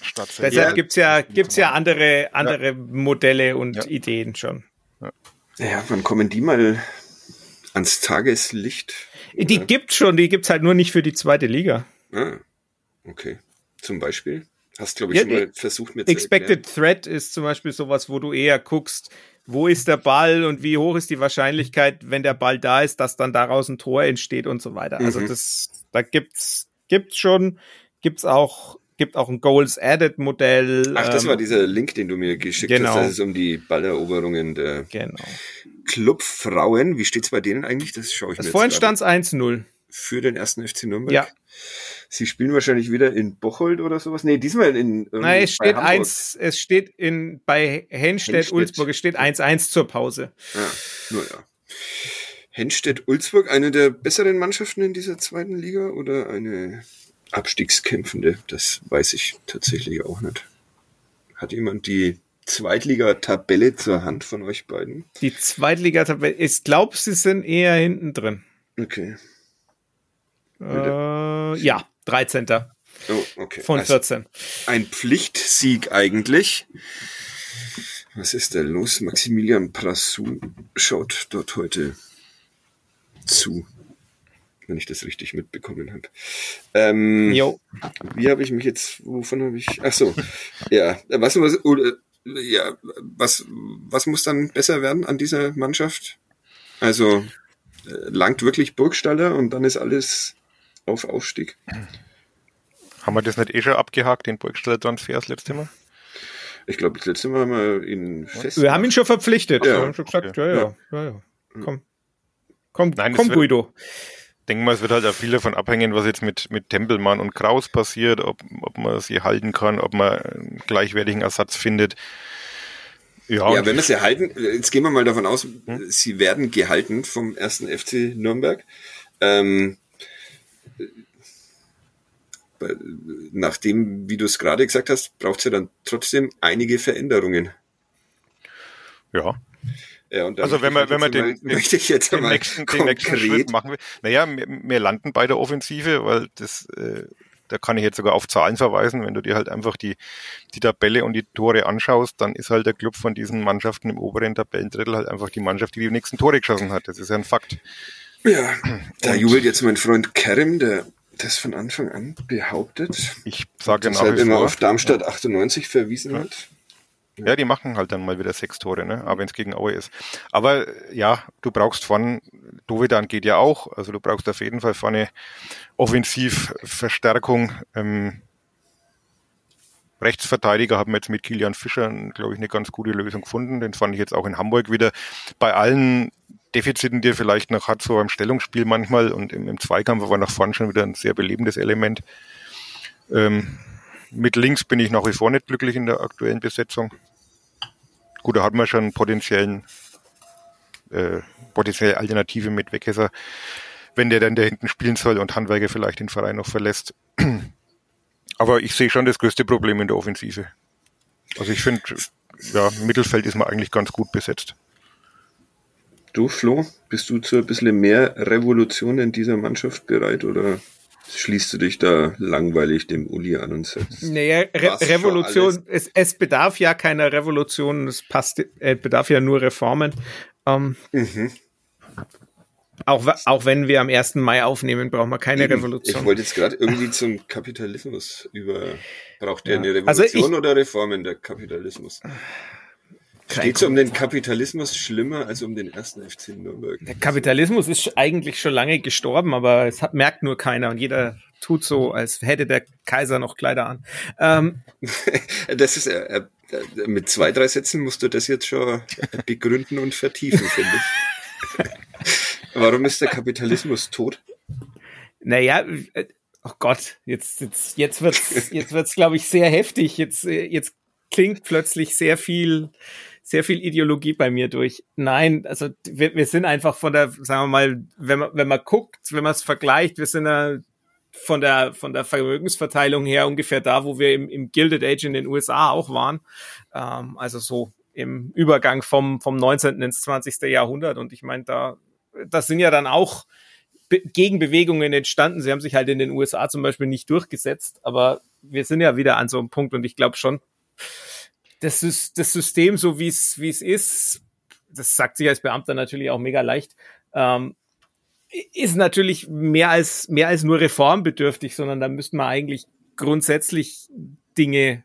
Statt Deshalb ja. gibt's ja, gibt's ja andere, andere ja. Modelle und ja. Ideen schon. Ja. ja, wann kommen die mal ans Tageslicht? Die gibt's schon, die gibt's halt nur nicht für die zweite Liga. Ah, okay. Zum Beispiel? Hast, glaube ich, ja, schon mal versucht mir zu Expected. Threat ist zum Beispiel sowas, wo du eher guckst, wo ist der Ball und wie hoch ist die Wahrscheinlichkeit, wenn der Ball da ist, dass dann daraus ein Tor entsteht und so weiter. Also mhm. Also das, da gibt's, gibt's schon, gibt's auch, gibt auch ein Goals Added Modell. Ach, das ähm, war dieser Link, den du mir geschickt genau. hast, das ist um die Balleroberungen der genau. Clubfrauen. Wie steht's bei denen eigentlich? Das schaue ich das mir Vorhin stand's 1-0. Für den ersten FC Nürnberg? Ja. Sie spielen wahrscheinlich wieder in Bocholt oder sowas. Nee, diesmal in. Nein, es steht eins, es steht in, bei Henstedt, Ulzburg, es steht 1-1 zur Pause. Ja, nur ja. Henstedt-Ulzburg, eine der besseren Mannschaften in dieser zweiten Liga oder eine Abstiegskämpfende? Das weiß ich tatsächlich auch nicht. Hat jemand die Zweitliga-Tabelle zur Hand von euch beiden? Die Zweitliga-Tabelle, ich glaube, sie sind eher hinten drin. Okay. Äh, ja, 13. Oh, okay. Von 14. Also ein Pflichtsieg eigentlich. Was ist da los? Maximilian Prassou schaut dort heute zu, wenn ich das richtig mitbekommen habe. Ähm, jo. Wie habe ich mich jetzt, wovon habe ich, ach so, ja, was, was, ja, was, was muss dann besser werden an dieser Mannschaft? Also, äh, langt wirklich Burgstaller und dann ist alles auf Aufstieg. Haben wir das nicht eh schon abgehakt, den Burgstaller Transfer das letzte Mal? Ich glaube, das letzte Mal haben wir ihn fest. Wir haben ihn schon verpflichtet. Ja. Wir haben schon gesagt, ja, ja, ja, ja. ja. Komm. Komm, Nein, komm, wird- Guido. denke mal, es wird halt auch viel davon abhängen, was jetzt mit, mit Tempelmann und Kraus passiert, ob, ob man sie halten kann, ob man einen gleichwertigen Ersatz findet. Ja, Ja, wenn wir sie halten, jetzt gehen wir mal davon aus, Hm? sie werden gehalten vom ersten FC Nürnberg. Ähm, bei- nachdem, wie du es gerade gesagt hast, braucht es ja dann trotzdem einige Veränderungen. ja. Ja, Also wenn man, wenn man den, mal- möchte ich jetzt den, mal nächsten, den nächsten Schritt machen will. Naja, wir landen bei der Offensive, weil das, äh, da kann ich jetzt sogar auf Zahlen verweisen. Wenn du dir halt einfach die, die Tabelle und die Tore anschaust, dann ist halt der Club von diesen Mannschaften im oberen Tabellendrittel halt einfach die Mannschaft, die die nächsten Tore geschossen hat. Das ist ja ein Fakt. Ja, da jubelt jetzt mein Freund Kerem, der das von Anfang an behauptet. Ich sage nach halt immer vor, auf Darmstadt 98 verwiesen hat. Ja, die machen halt dann mal wieder sechs Tore, ne? Aber wenn es gegen Aue ist. Aber ja, du brauchst vorne, Dovedan geht ja auch, also du brauchst auf jeden Fall vorne Offensivverstärkung. Ähm, Rechtsverteidiger haben wir jetzt mit Kilian Fischer, glaube ich, eine ganz gute Lösung gefunden. Den fand ich jetzt auch in Hamburg wieder. Bei allen Defiziten, die er vielleicht noch hat, so beim Stellungsspiel manchmal und im, im Zweikampf war nach vorne schon wieder ein sehr belebendes Element. Ähm, mit links bin ich nach wie vor nicht glücklich in der aktuellen Besetzung. Gut, da hat man schon potenziellen, äh, potenzielle Alternative mit Weckesser, wenn der dann da hinten spielen soll und Handwerker vielleicht den Verein noch verlässt. Aber ich sehe schon das größte Problem in der Offensive. Also ich finde, ja, Mittelfeld ist man eigentlich ganz gut besetzt. Du, Flo, bist du zu ein bisschen mehr Revolution in dieser Mannschaft bereit oder schließt du dich da langweilig dem Uli an und sagst, Naja, Re Revolution, es, es bedarf ja keiner Revolution, es passt, äh, bedarf ja nur Reformen. Ähm, mhm. auch, auch wenn wir am 1. Mai aufnehmen, brauchen wir keine Eben. Revolution. Ich wollte jetzt gerade irgendwie zum Kapitalismus über. Braucht der Ja. eine Also Revolution ich- oder Reformen der Kapitalismus? Steht es um den Kapitalismus schlimmer als um den ersten FC Nürnberg? Der Kapitalismus ist eigentlich schon lange gestorben, aber es hat, merkt nur keiner und jeder tut so, als hätte der Kaiser noch Kleider an. Ähm, Das ist äh, äh, mit zwei, drei Sätzen musst du das jetzt schon begründen und vertiefen, finde ich. Warum ist der Kapitalismus tot? naja, äh, oh Gott, jetzt, jetzt, jetzt wird's, jetzt wird's, glaube ich, sehr heftig. Jetzt, äh, jetzt klingt plötzlich sehr viel, sehr viel Ideologie bei mir durch. Nein, also wir, wir sind einfach von der, sagen wir mal, wenn man, wenn man guckt, wenn man es vergleicht, wir sind ja von der, von der Vermögensverteilung her ungefähr da, wo wir im, im Gilded Age in den USA auch waren. Ähm, also so im Übergang vom, vom 19. ins 20. Jahrhundert. Und ich meine, da, das sind ja dann auch Be Gegenbewegungen entstanden. Sie haben sich halt in den USA zum Beispiel nicht durchgesetzt, aber wir sind ja wieder an so einem Punkt und ich glaube schon, das das System, so wie es wie es ist, das sagt sich als Beamter natürlich auch mega leicht, ähm, ist natürlich mehr als mehr als nur reformbedürftig, sondern da müssten wir eigentlich grundsätzlich Dinge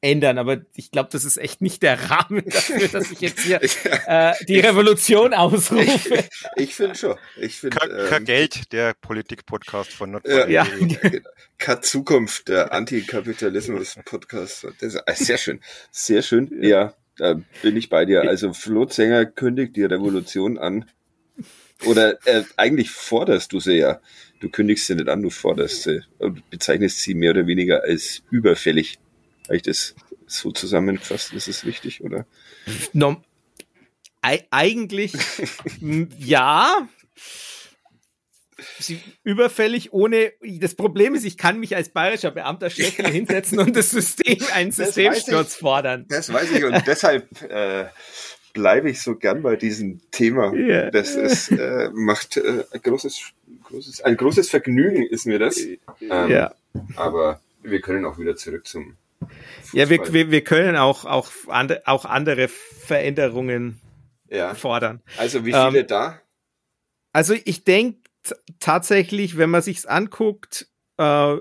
ändern. Aber ich glaube, das ist echt nicht der Rahmen dafür, dass ich jetzt hier äh, die Revolution ausrufe. Ich finde schon. Ich finde. Kein, kein Ähm, Geld, der Politik-Podcast von ja, Nordbayern. Ja. Keine Zukunft, der Antikapitalismus-Podcast. Das ist äh, sehr schön. Sehr schön. Ja, da bin ich bei dir. Also Flo Zenger kündigt die Revolution an. Oder äh, eigentlich forderst du sie ja. Du kündigst sie nicht an, du forderst sie. Und bezeichnest sie mehr oder weniger als überfällig. Habe ich das so zusammengefasst? Ist es richtig, oder? No, Ei- eigentlich ja. Sie, überfällig ohne. Das Problem ist, ich kann mich als bayerischer Beamter schlecht hier hinsetzen und das System einen Systemsturz fordern. Das weiß ich und deshalb äh, bleibe ich so gern bei diesem Thema. Ja. Das ist, äh, macht äh, ein großes, großes, ein großes Vergnügen ist mir das. Ähm, Ja. Aber wir können auch wieder zurück zum Ja, wir, wir, wir können auch, auch, ande, auch andere Veränderungen ja. fordern. Also wie viele Ähm, da? Also ich denke tatsächlich, wenn man sich's anguckt, äh,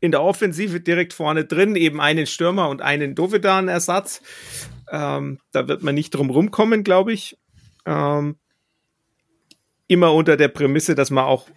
in der Offensive direkt vorne drin eben einen Stürmer und einen Dovedan-Ersatz. Ähm, da wird man nicht drum rumkommen, glaube ich. Ähm, immer unter der Prämisse, dass man auch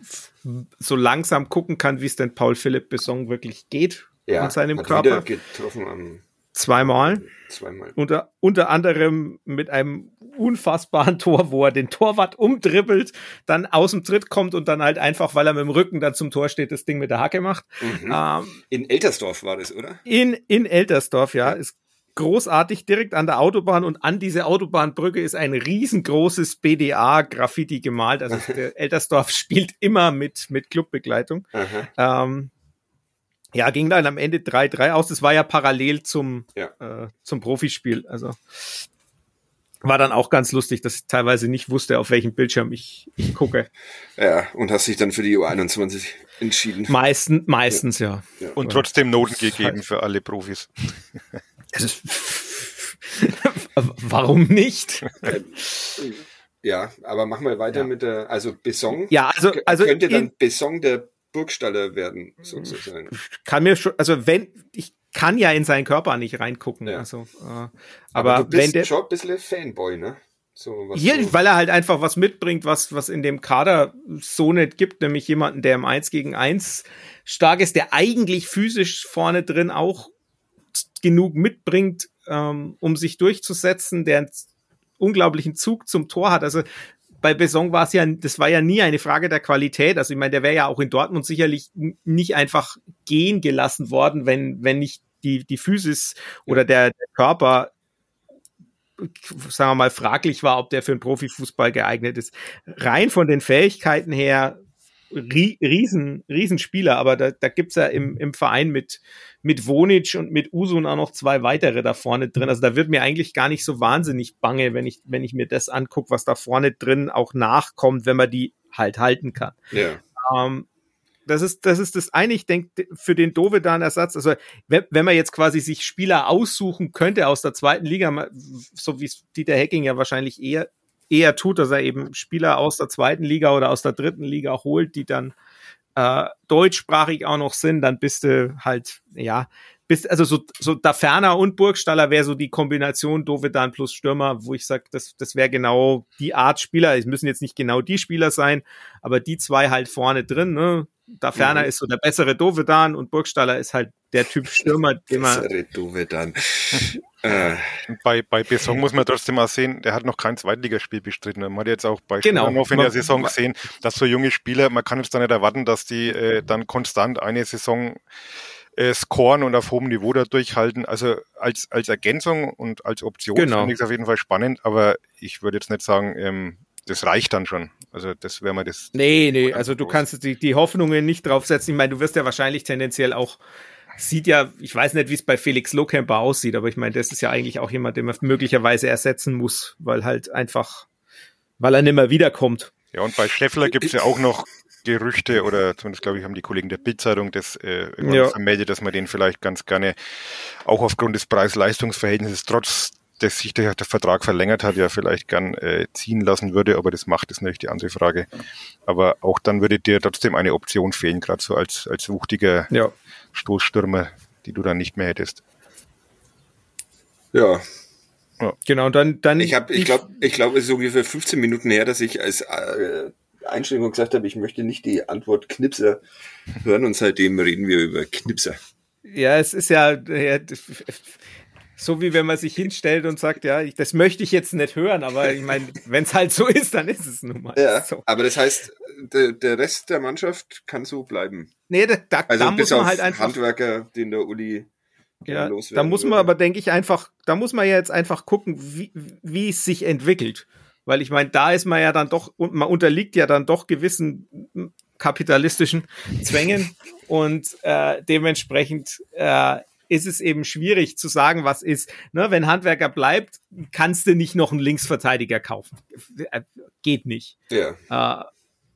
so langsam gucken kann, wie es denn Paul Philipp Besson wirklich geht Ja, mit seinem hat Körper. getroffen am Zweimal. Zweimal. Unter, unter anderem mit einem unfassbaren Tor, wo er den Torwart umdribbelt, dann aus dem Tritt kommt und dann halt einfach, weil er mit dem Rücken dann zum Tor steht, das Ding mit der Hacke macht. Mhm. Ähm, in Eltersdorf war das, oder? In, in Eltersdorf, ja. Ist großartig direkt an der Autobahn und an diese Autobahnbrücke ist ein riesengroßes BDA-Graffiti gemalt. Also der Eltersdorf spielt immer mit, mit Clubbegleitung. Ähm, ja, ging dann am Ende 3-3 aus. Das war ja parallel zum, ja. Äh, zum Profispiel. Also war dann auch ganz lustig, dass ich teilweise nicht wusste, auf welchem Bildschirm ich, ich gucke. Ja, und hast dich dann für die U21 entschieden. Meisten, meistens, ja. ja. Und trotzdem Noten gegeben für alle Profis. Ist, warum nicht? Ja, aber mach mal weiter ja. mit der, also Besong. Ja, also, also könnte dann Besong der Burgstaller werden, sozusagen. Kann mir schon, also wenn, ich kann ja in seinen Körper nicht reingucken. Ja. Also, äh, aber, aber du bist wenn der, schon ein bisschen Fanboy, ne? So, hier, so weil er halt einfach was mitbringt, was, was in dem Kader so nicht gibt, nämlich jemanden, der im 1 gegen 1 stark ist, der eigentlich physisch vorne drin auch genug mitbringt, ähm, um sich durchzusetzen, der einen unglaublichen Zug zum Tor hat. Also bei Besong war es ja, das war ja nie eine Frage der Qualität. Also ich meine, der wäre ja auch in Dortmund sicherlich nicht einfach gehen gelassen worden, wenn, wenn nicht die, die Physis oder der, der Körper sagen wir mal, fraglich war, ob der für einen Profifußball geeignet ist. Rein von den Fähigkeiten her, riesen, riesen Spieler, aber da, da gibt's ja im, im Verein mit, mit Wonic und mit Usun auch noch zwei weitere da vorne drin. Also da wird mir eigentlich gar nicht so wahnsinnig bange, wenn ich, wenn ich mir das angucke, was da vorne drin auch nachkommt, wenn man die halt halten kann. Ja. Ähm, das ist, das ist das eine. Ich denke, für den Dovedan Ersatz, also wenn, wenn man jetzt quasi sich Spieler aussuchen könnte aus der zweiten Liga, so wie es Dieter Hecking ja wahrscheinlich eher, eher tut, dass er eben Spieler aus der zweiten Liga oder aus der dritten Liga holt, die dann äh, deutschsprachig auch noch sind, dann bist du halt, ja, bist, also so, so da Ferner und Burgstaller wäre so die Kombination Dovedan plus Stürmer, wo ich sage, das, das wäre genau die Art Spieler. Es müssen jetzt nicht genau die Spieler sein, aber die zwei halt vorne drin, ne? Da Ferner mhm. ist so der bessere Dovedan und Burgstaller ist halt der Typ Stürmer, den man. Bessere Dovedan. äh. Bei, bei Besson muss man trotzdem mal sehen, der hat noch kein Zweitligaspiel bestritten. Man hat jetzt auch bei genau. in der Saison gesehen, dass so junge Spieler, man kann jetzt da nicht erwarten, dass die äh, dann konstant eine Saison äh, scoren und auf hohem Niveau da durchhalten. Also als, als Ergänzung und als Option genau. finde ich es auf jeden Fall spannend, aber ich würde jetzt nicht sagen, ähm, das reicht dann schon. Also das wäre mal das. Nee, nee, also du kannst die, die Hoffnungen nicht draufsetzen. Ich meine, du wirst ja wahrscheinlich tendenziell auch sieht ja, ich weiß nicht, wie es bei Felix Lohkemper aussieht, aber ich meine, das ist ja eigentlich auch jemand, den man möglicherweise ersetzen muss, weil halt einfach, weil er nicht mehr wiederkommt. Ja, und bei Scheffler gibt es ja auch noch Gerüchte oder zumindest glaube ich haben die Kollegen der Bildzeitung das äh, ja. vermeldet, dass man den vielleicht ganz gerne auch aufgrund des Preis-Leistungsverhältnisses trotz dass sich der, der, Vertrag verlängert hat, ja vielleicht gern äh, ziehen lassen würde, aber das macht ist natürlich die andere Frage. Aber auch dann würde dir trotzdem eine Option fehlen, gerade so als, als wuchtiger ja. Stoßstürmer, die du dann nicht mehr hättest. Ja. ja. Genau, dann, dann. Ich habe, ich glaube, ich glaube, es ist ungefähr 15 Minuten her, dass ich als äh, Einstellung gesagt habe, ich möchte nicht die Antwort Knipser hören und seitdem reden wir über Knipser. Ja, es ist ja, ja so wie wenn man sich hinstellt und sagt, ja, ich, das möchte ich jetzt nicht hören, aber ich meine, wenn es halt so ist, dann ist es nun mal ja, so. Aber das heißt, der, der Rest der Mannschaft kann so bleiben. Nee, da, da, also da muss man halt einfach. Handwerker, den der Uli ja, da muss man würde. aber, denke ich, einfach, da muss man ja jetzt einfach gucken, wie, wie es sich entwickelt. Weil ich meine, da ist man ja dann doch, man unterliegt ja dann doch gewissen kapitalistischen Zwängen und äh, dementsprechend äh, ist es eben schwierig zu sagen, was ist. Ne, wenn Handwerker bleibt, kannst du nicht noch einen Linksverteidiger kaufen. Äh, geht nicht. Ja. Äh,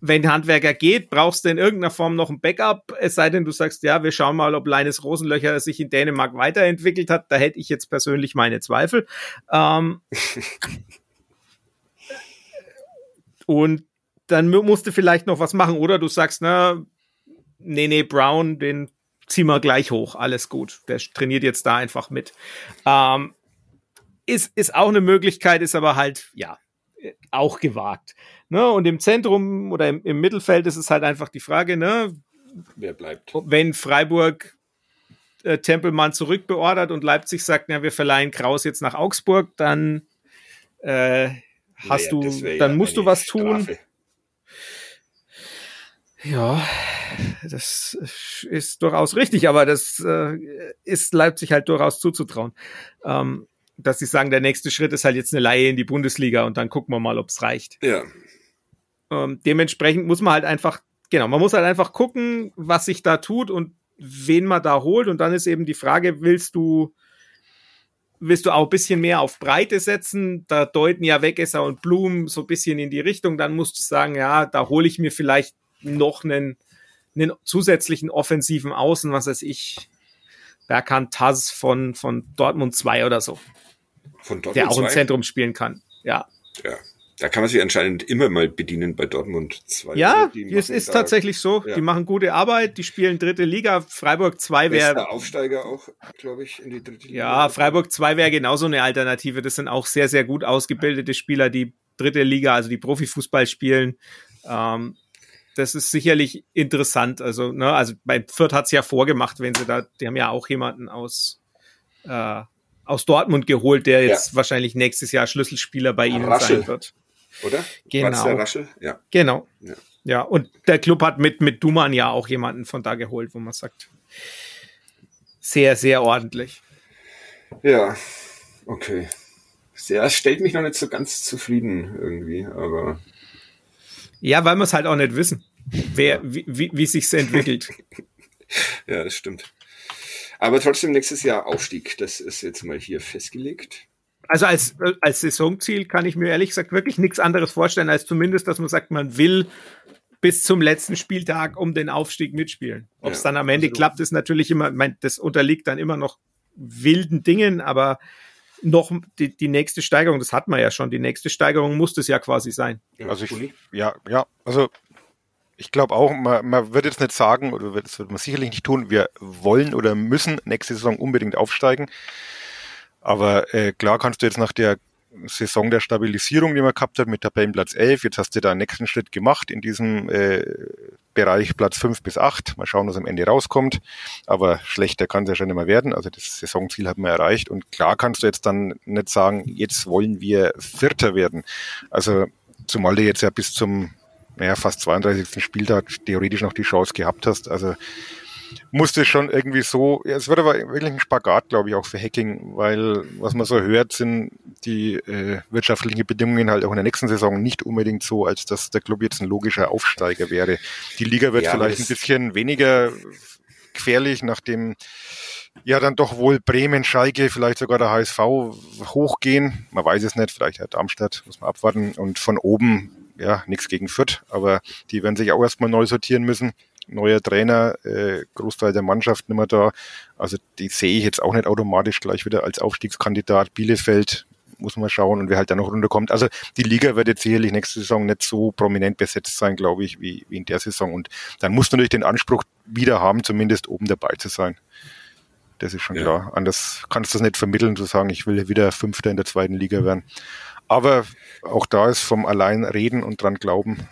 wenn Handwerker geht, brauchst du in irgendeiner Form noch ein Backup, es sei denn, du sagst, ja, wir schauen mal, ob Leines Rosenlöcher sich in Dänemark weiterentwickelt hat. Da hätte ich jetzt persönlich meine Zweifel. Ähm, und dann musst du vielleicht noch was machen. Oder du sagst, na, nee, nee, Brown, den ziehen wir gleich hoch, alles gut. Der trainiert jetzt da einfach mit. Ähm, ist, ist auch eine Möglichkeit, ist aber halt, ja, auch gewagt. Ne? Und im Zentrum oder im, im Mittelfeld ist es halt einfach die Frage, ne? Wer bleibt? Wenn Freiburg äh, Tempelmann zurückbeordert und Leipzig sagt, ja, wir verleihen Kraus jetzt nach Augsburg, dann äh, hast naja, du, dann ja musst du was tun. Strafe. Ja, das ist durchaus richtig, aber das äh, ist Leipzig halt durchaus zuzutrauen. Ähm, dass sie sagen, der nächste Schritt ist halt jetzt eine Laie in die Bundesliga und dann gucken wir mal, ob es reicht. Ja. Ähm, dementsprechend muss man halt einfach, genau, man muss halt einfach gucken, was sich da tut und wen man da holt. Und dann ist eben die Frage, willst du, willst du auch ein bisschen mehr auf Breite setzen? Da deuten ja Wegesser und Blum so ein bisschen in die Richtung. Dann musst du sagen, ja, da hole ich mir vielleicht noch einen, einen zusätzlichen offensiven Außen, was weiß ich, Berkan Taz von, von Dortmund 2 oder so. Von Dortmund der auch 2? im Zentrum spielen kann. Ja. Ja. Da kann man sich anscheinend immer mal bedienen bei Dortmund 2. Ja, es ist tatsächlich so. Ja. Die machen gute Arbeit, die spielen dritte Liga. Freiburg 2 wäre. Aufsteiger auch, glaube ich, in die dritte Liga. Ja, Freiburg 2 wäre genauso eine Alternative. Das sind auch sehr, sehr gut ausgebildete Spieler, die dritte Liga, also die Profifußball spielen. Ähm, das ist sicherlich interessant. Also, ne, also bei Fürth hat's ja vorgemacht, wenn sie da, die haben ja auch jemanden aus, äh, aus Dortmund geholt, der jetzt ja. wahrscheinlich nächstes Jahr Schlüsselspieler bei ihnen Raschel, sein wird. Oder? Genau. Der Raschel? Ja. Genau. Ja. ja, und der Club hat mit, mit Duman ja auch jemanden von da geholt, wo man sagt, sehr, sehr ordentlich. Ja, okay. Sehr, stellt mich noch nicht so ganz zufrieden irgendwie, aber ja, weil wir es halt auch nicht wissen, wer, wie, wie, wie sich's entwickelt. ja, das stimmt. Aber trotzdem nächstes Jahr Aufstieg. Das ist jetzt mal hier festgelegt. Also als, als Saisonziel kann ich mir ehrlich gesagt wirklich nichts anderes vorstellen, als zumindest, dass man sagt, man will bis zum letzten Spieltag um den Aufstieg mitspielen. Ob es ja, dann am Ende also klappt, ist natürlich immer, mein, das unterliegt dann immer noch wilden Dingen, aber noch die, die nächste Steigerung, das hat man ja schon, die nächste Steigerung muss das ja quasi sein. Also ich, ja, ja, also ich glaube auch, man, man wird jetzt nicht sagen, oder das wird man sicherlich nicht tun, wir wollen oder müssen nächste Saison unbedingt aufsteigen. Aber äh, klar kannst du jetzt nach der Saison der Stabilisierung, die man gehabt hat, mit Tabellenplatz 11. Jetzt hast du da einen nächsten Schritt gemacht in diesem äh, Bereich Platz 5 bis 8. Mal schauen, was am Ende rauskommt. Aber schlechter kann es ja schon mehr werden. Also das Saisonziel hat man erreicht. Und klar kannst du jetzt dann nicht sagen, jetzt wollen wir Vierter werden. Also zumal du jetzt ja bis zum naja, fast 32. Spieltag theoretisch noch die Chance gehabt hast. Also musste schon irgendwie so, ja, es wird aber wirklich ein Spagat, glaube ich, auch für Hacking, weil was man so hört, sind die äh, wirtschaftlichen Bedingungen halt auch in der nächsten Saison nicht unbedingt so, als dass der Club jetzt ein logischer Aufsteiger wäre. Die Liga wird ja, vielleicht ein bisschen weniger gefährlich, nachdem ja dann doch wohl Bremen, Schalke, vielleicht sogar der HSV hochgehen. Man weiß es nicht, vielleicht hat Darmstadt, muss man abwarten. Und von oben, ja, nichts gegen Fürth, aber die werden sich auch erstmal neu sortieren müssen neuer Trainer, äh, Großteil der Mannschaft nicht mehr da. Also die sehe ich jetzt auch nicht automatisch gleich wieder als Aufstiegskandidat. Bielefeld muss man schauen und wer halt da noch runterkommt. Also die Liga wird jetzt sicherlich nächste Saison nicht so prominent besetzt sein, glaube ich, wie, wie in der Saison. Und dann musst du natürlich den Anspruch wieder haben, zumindest oben dabei zu sein. Das ist schon ja. klar. Anders kannst du das nicht vermitteln, zu sagen, ich will wieder Fünfter in der zweiten Liga werden. Aber auch da ist vom allein reden und dran glauben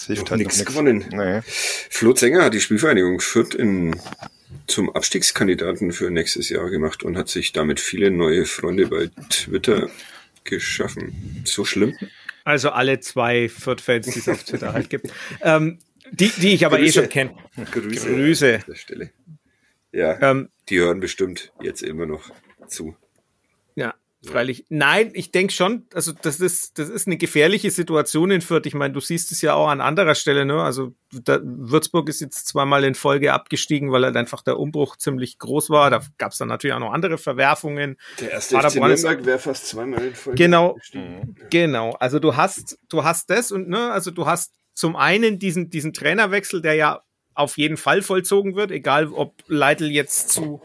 das hilft halt nichts gewonnen. Nee. Flo Zenger hat die Spielvereinigung Fürth in, zum Abstiegskandidaten für nächstes Jahr gemacht und hat sich damit viele neue Freunde bei Twitter geschaffen. So schlimm. Also alle zwei Fürth-Fans, die es auf Twitter halt gibt. Ähm, die, die ich aber Grüße. eh schon kenne. Grüße. Grüße. An der Stelle. Ja, ähm, die hören bestimmt jetzt immer noch zu. Freilich. Nein, ich denke schon, also das ist, das ist eine gefährliche Situation in Fürth. Ich meine, du siehst es ja auch an anderer Stelle, ne? Also da, Würzburg ist jetzt zweimal in Folge abgestiegen, weil halt einfach der Umbruch ziemlich groß war. Da gab es dann natürlich auch noch andere Verwerfungen. Der erste Paderborn FC Nürnberg wäre fast zweimal in Folge genau, abgestiegen. Genau, also du hast, du hast das und ne, also du hast zum einen diesen, diesen Trainerwechsel, der ja auf jeden Fall vollzogen wird, egal ob Leitl jetzt zu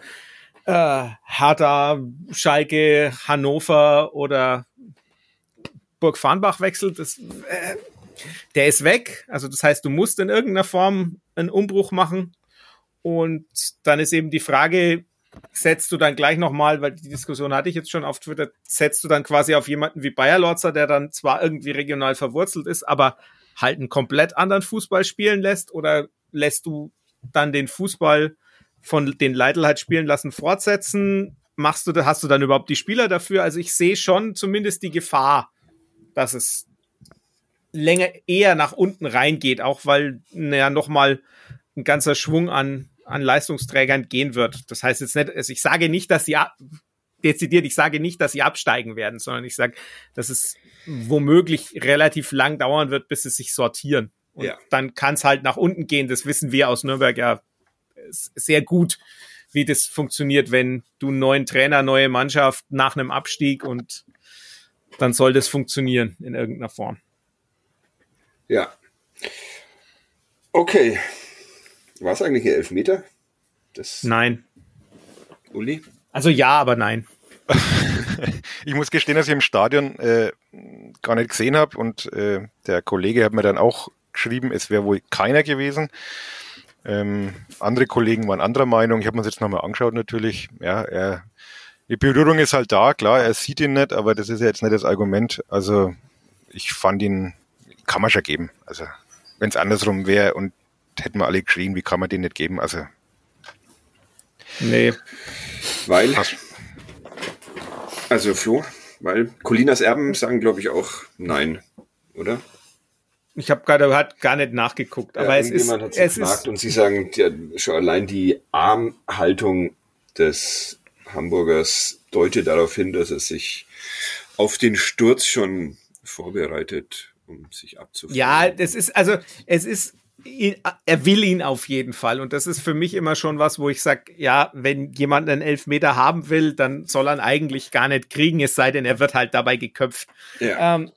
äh, Hertha, Schalke, Hannover oder Burg Farnbach wechselt, das, äh, der ist weg. Also das heißt, du musst in irgendeiner Form einen Umbruch machen. Und dann ist eben die Frage, setzt du dann gleich nochmal, weil die Diskussion hatte ich jetzt schon auf Twitter, setzt du dann quasi auf jemanden wie Bayer Lorzer, der dann zwar irgendwie regional verwurzelt ist, aber halt einen komplett anderen Fußball spielen lässt oder lässt du dann den Fußball von den Leitl halt spielen lassen fortsetzen? Machst du, hast du dann überhaupt die Spieler dafür? Also ich sehe schon zumindest die Gefahr, dass es länger eher nach unten reingeht, auch weil naja nochmal ein ganzer Schwung an, an Leistungsträgern gehen wird. Das heißt jetzt nicht, also ich sage nicht, dass sie dezidiert, ich sage nicht, dass sie absteigen werden, sondern ich sage, dass es womöglich relativ lang dauern wird, bis sie sich sortieren. Und ja. dann kann es halt nach unten gehen. Das wissen wir aus Nürnberg ja sehr gut, wie das funktioniert, wenn du einen neuen Trainer, neue Mannschaft nach einem Abstieg und dann soll das funktionieren in irgendeiner Form. Ja. Okay. War es eigentlich ein Elfmeter? Das nein. Uli? Also ja, aber nein. ich muss gestehen, dass ich im Stadion äh, gar nicht gesehen habe und äh, der Kollege hat mir dann auch geschrieben, es wäre wohl keiner gewesen. Ähm, andere Kollegen waren anderer Meinung. Ich habe mir das jetzt nochmal angeschaut natürlich. Ja, er, die Berührung ist halt da, klar, er sieht ihn nicht, aber das ist ja jetzt nicht das Argument. Also ich fand ihn, kann man schon geben. Also wenn es andersrum wäre und hätten wir alle geschrien, wie kann man den nicht geben? Also Nee. Weil. Passt. Also Flo, weil Colinas Erben sagen, glaube ich, auch nein, oder? Ich habe gerade hat gar nicht nachgeguckt, aber ja, es ist hat es ist und sie sagen ja, schon allein die Armhaltung des Hamburgers deutet darauf hin, dass er sich auf den Sturz schon vorbereitet, um sich abzufangen. Ja, das ist also es ist er will ihn auf jeden Fall. Und das ist für mich immer schon was, wo ich sage, ja, wenn jemand einen Elfmeter haben will, dann soll er ihn eigentlich gar nicht kriegen, es sei denn, er wird halt dabei geköpft. Ja. Ähm,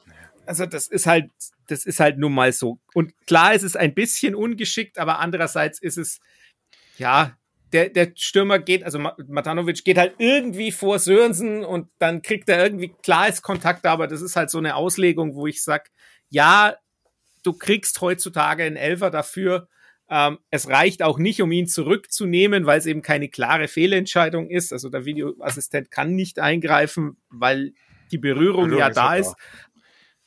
also das ist halt, das ist halt nun mal so. Und klar ist es ein bisschen ungeschickt, aber andererseits ist es, ja, der, der Stürmer geht, also Matanovic geht halt irgendwie vor Sörensen und dann kriegt er irgendwie, klar ist Kontakt, aber das ist halt so eine Auslegung, wo ich sag, ja, du kriegst heutzutage einen Elfer dafür. Ähm, es reicht auch nicht, um ihn zurückzunehmen, weil es eben keine klare Fehlentscheidung ist. Also der Videoassistent kann nicht eingreifen, weil die Berührung, Berührung ja da ist.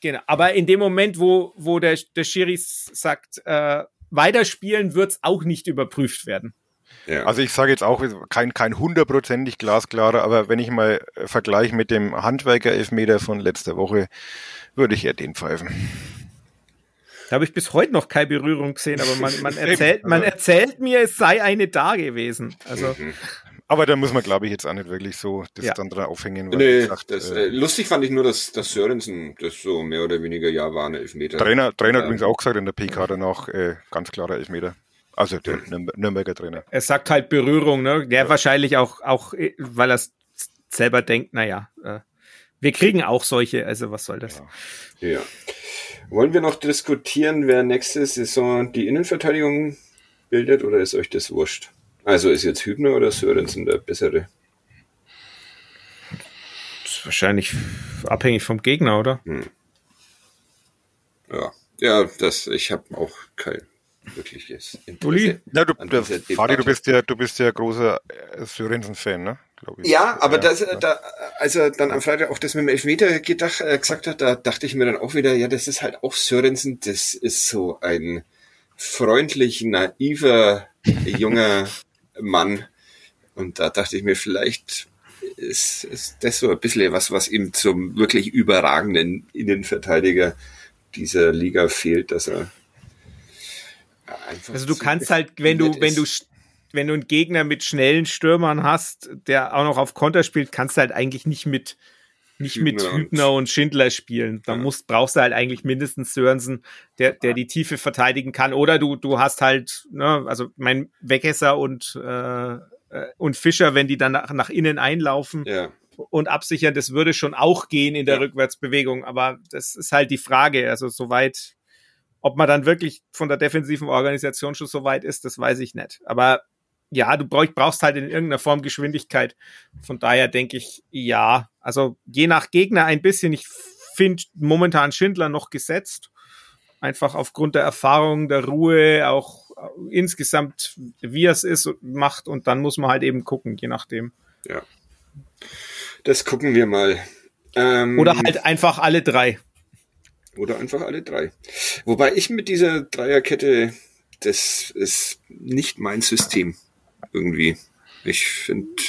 Genau. Aber in dem Moment, wo, wo der, der Schiri sagt, äh, weiterspielen, wird es auch nicht überprüft werden. Ja. Also ich sage jetzt auch kein kein hundertprozentig glasklarer, aber wenn ich mal vergleiche mit dem Handwerker-Elfmeter von letzter Woche, würde ich eher den pfeifen. Da habe ich bis heute noch keine Berührung gesehen, aber man, man, erzählt, man erzählt mir, es sei eine da gewesen. Also. Mhm. Aber da muss man, glaube ich, jetzt auch nicht wirklich so das ja. dann dran aufhängen. Weil nee, gesagt, das, äh, lustig fand ich nur, dass, dass Sörensen das so mehr oder weniger ja war, eine Elfmeter. Trainer, Trainer hat übrigens auch gesagt in der PK danach, äh, ganz klarer Elfmeter. Also der Nürnberger Trainer. Er sagt halt Berührung, ne? Der ja. wahrscheinlich auch, auch, äh, weil er selber denkt, naja, äh, wir kriegen auch solche, also was soll das? Ja. ja. Wollen wir noch diskutieren, wer nächste Saison die Innenverteidigung bildet oder ist euch das wurscht? Also ist jetzt Hübner oder Sörensen der bessere? Das ist wahrscheinlich abhängig vom Gegner, oder? Hm. Ja, ja, das, ich habe auch kein wirkliches Interesse. Uli? Ja, du, Fadi, du bist ja, du bist ja großer Sörensen-Fan, ne? glaube ich. Ja, aber ja, das, ja. da, als er dann am Freitag auch das mit dem Elfmeter gedacht, äh, gesagt hat, da dachte ich mir dann auch wieder, ja, das ist halt auch Sörensen, das ist so ein freundlich naiver junger Mann. Und da dachte ich mir, vielleicht ist, ist das so ein bisschen was, was ihm zum wirklich überragenden Innenverteidiger dieser Liga fehlt, dass er einfach. Also du kannst halt, wenn du, wenn du wenn du einen Gegner mit schnellen Stürmern hast, der auch noch auf Konter spielt, kannst du halt eigentlich nicht mit nicht mit Hübner und Schindler spielen. Da ja. musst, brauchst du halt eigentlich mindestens Sörensen, der, der die Tiefe verteidigen kann. Oder du, du hast halt, ne, also mein Wegesser und, äh, und Fischer, wenn die dann nach, nach innen einlaufen ja. und absichern, das würde schon auch gehen in der ja. Rückwärtsbewegung. Aber das ist halt die Frage. Also soweit, ob man dann wirklich von der defensiven Organisation schon so weit ist, das weiß ich nicht. Aber ja, du brauchst halt in irgendeiner Form Geschwindigkeit. Von daher denke ich, ja. Also je nach Gegner ein bisschen. Ich finde momentan Schindler noch gesetzt. Einfach aufgrund der Erfahrung, der Ruhe, auch insgesamt, wie es ist, macht. Und dann muss man halt eben gucken, je nachdem. Ja. Das gucken wir mal. Ähm, Oder halt einfach alle drei. Oder einfach alle drei. Wobei ich mit dieser Dreierkette, das ist nicht mein System irgendwie. Ich finde,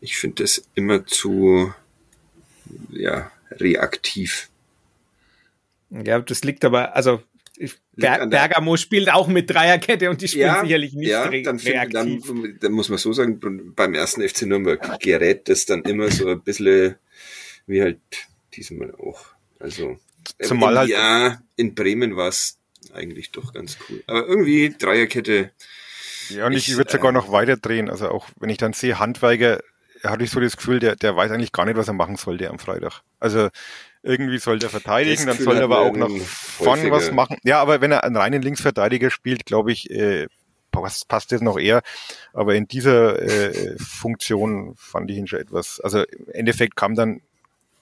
ich finde das immer zu, ja, reaktiv. Ja, das liegt aber, also Ber Bergamo spielt auch mit Dreierkette und die spielen ja, sicherlich nicht ja, dann, find, dann, dann, muss man so sagen, beim ersten FC Nürnberg gerät das dann immer so ein bisschen wie halt diesmal auch. Also Zumal im halt ja, in Bremen war es eigentlich doch ganz cool. Aber irgendwie Dreierkette. Ja, und ich, ich würde sogar äh, noch weiter drehen. Also auch wenn ich dann sehe, Handweiger, hatte ich so das Gefühl, der, der weiß eigentlich gar nicht, was er machen sollte am Freitag. Also irgendwie soll der verteidigen, dann soll er aber auch noch von was machen. Ja, aber wenn er einen reinen Linksverteidiger spielt, glaube ich, äh, passt, passt das noch eher. Aber in dieser äh, Funktion fand ich ihn schon etwas. Also im Endeffekt kam dann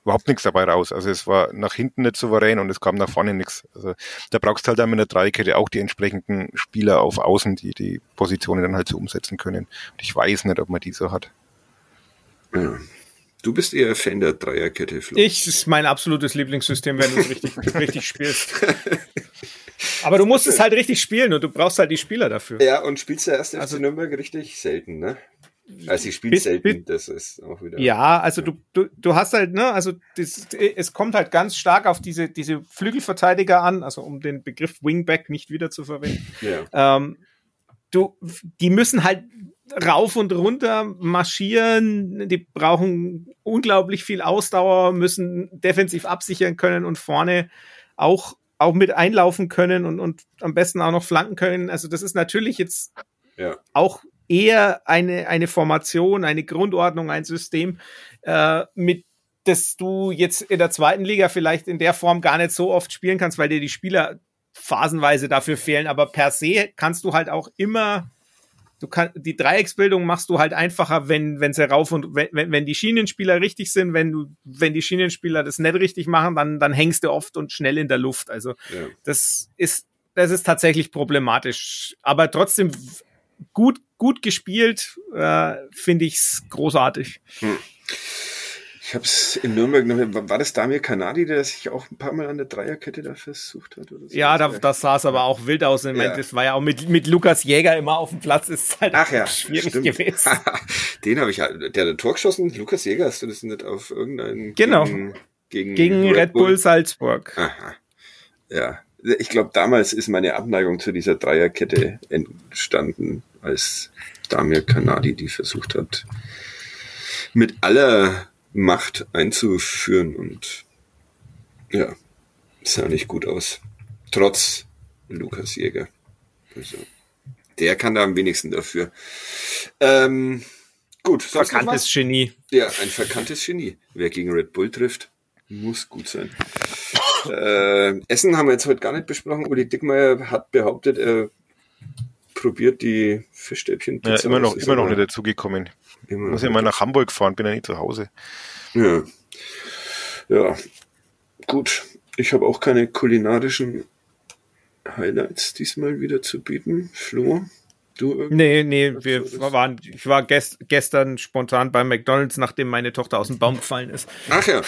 überhaupt nichts dabei raus. Also es war nach hinten nicht souverän und es kam nach vorne nichts. Also da brauchst du halt dann mit der Dreikette auch die entsprechenden Spieler auf Außen, die die Positionen dann halt so umsetzen können. Und ich weiß nicht, ob man die so hat. Ja. Du bist eher Fan der Dreierkette, Flo. Ich ist mein absolutes Lieblingssystem, wenn du es richtig, richtig spielst. Aber du musst es halt richtig spielen und du brauchst halt die Spieler dafür. Ja, und spielst du erst also, FC Nürnberg richtig selten, ne? Also ich spiele selten, das ist auch wieder. Ja, also du, du, du hast halt, ne, also das, es kommt halt ganz stark auf diese, diese Flügelverteidiger an, also um den Begriff Wingback nicht wieder zu verwenden. Ja. Ähm, du, die müssen halt rauf und runter marschieren, die brauchen unglaublich viel Ausdauer, müssen defensiv absichern können und vorne auch, auch mit einlaufen können und, und am besten auch noch flanken können. Also das ist natürlich jetzt ja. auch eher eine, eine Formation, eine Grundordnung, ein System, äh, mit das du jetzt in der zweiten Liga vielleicht in der Form gar nicht so oft spielen kannst, weil dir die Spieler phasenweise dafür fehlen. Aber per se kannst du halt auch immer du kannst die Dreiecksbildung machst du halt einfacher, wenn wenn sie rauf und wenn, wenn die Schienenspieler richtig sind, wenn du wenn die Schienenspieler das nicht richtig machen, dann dann hängst du oft und schnell in der Luft. Also ja. das ist das ist tatsächlich problematisch, aber trotzdem gut gut gespielt, äh, finde ich's großartig. Hm. Ich habe es in Nürnberg, war das Damir Kanadi, der sich auch ein paar Mal an der Dreierkette da versucht hat? Oder so? Ja, da, das sah es aber auch wild aus. Ich meine, das war ja auch mit, mit Lukas Jäger immer auf dem Platz, ist halt Ach ja, schwierig stimmt. gewesen. Den habe ich, der hat ein Tor geschossen, Lukas Jäger, hast du das nicht auf irgendeinen... Genau, gegen, gegen, gegen Red, Bull, Bull Salzburg. Aha. Ja, ich glaube, damals ist meine Abneigung zu dieser Dreierkette entstanden, als Damir Kanadi die versucht hat, mit aller Macht einzuführen und ja, sah nicht gut aus. Trotz Lukas Jäger. Also, der kann da am wenigsten dafür. Ähm, gut. Verkanntes Genie. Ja, ein verkanntes Genie. Wer gegen Red Bull trifft, muss gut sein. äh, Essen haben wir jetzt heute gar nicht besprochen. Uli Dickmeyer hat behauptet, er probiert die Fischstäbchen. Ja, immer noch, immer noch nicht dazugekommen. Immer Muss ja mal nach Hamburg fahren, bin ja nicht zu Hause. Ja. Ja. Gut. Ich habe auch keine kulinarischen Highlights diesmal wieder zu bieten. Flo, du irgendwie? Nee, nee, wir waren, ich war gest, gestern spontan bei McDonalds, nachdem meine Tochter aus dem Baum gefallen ist. Ach ja.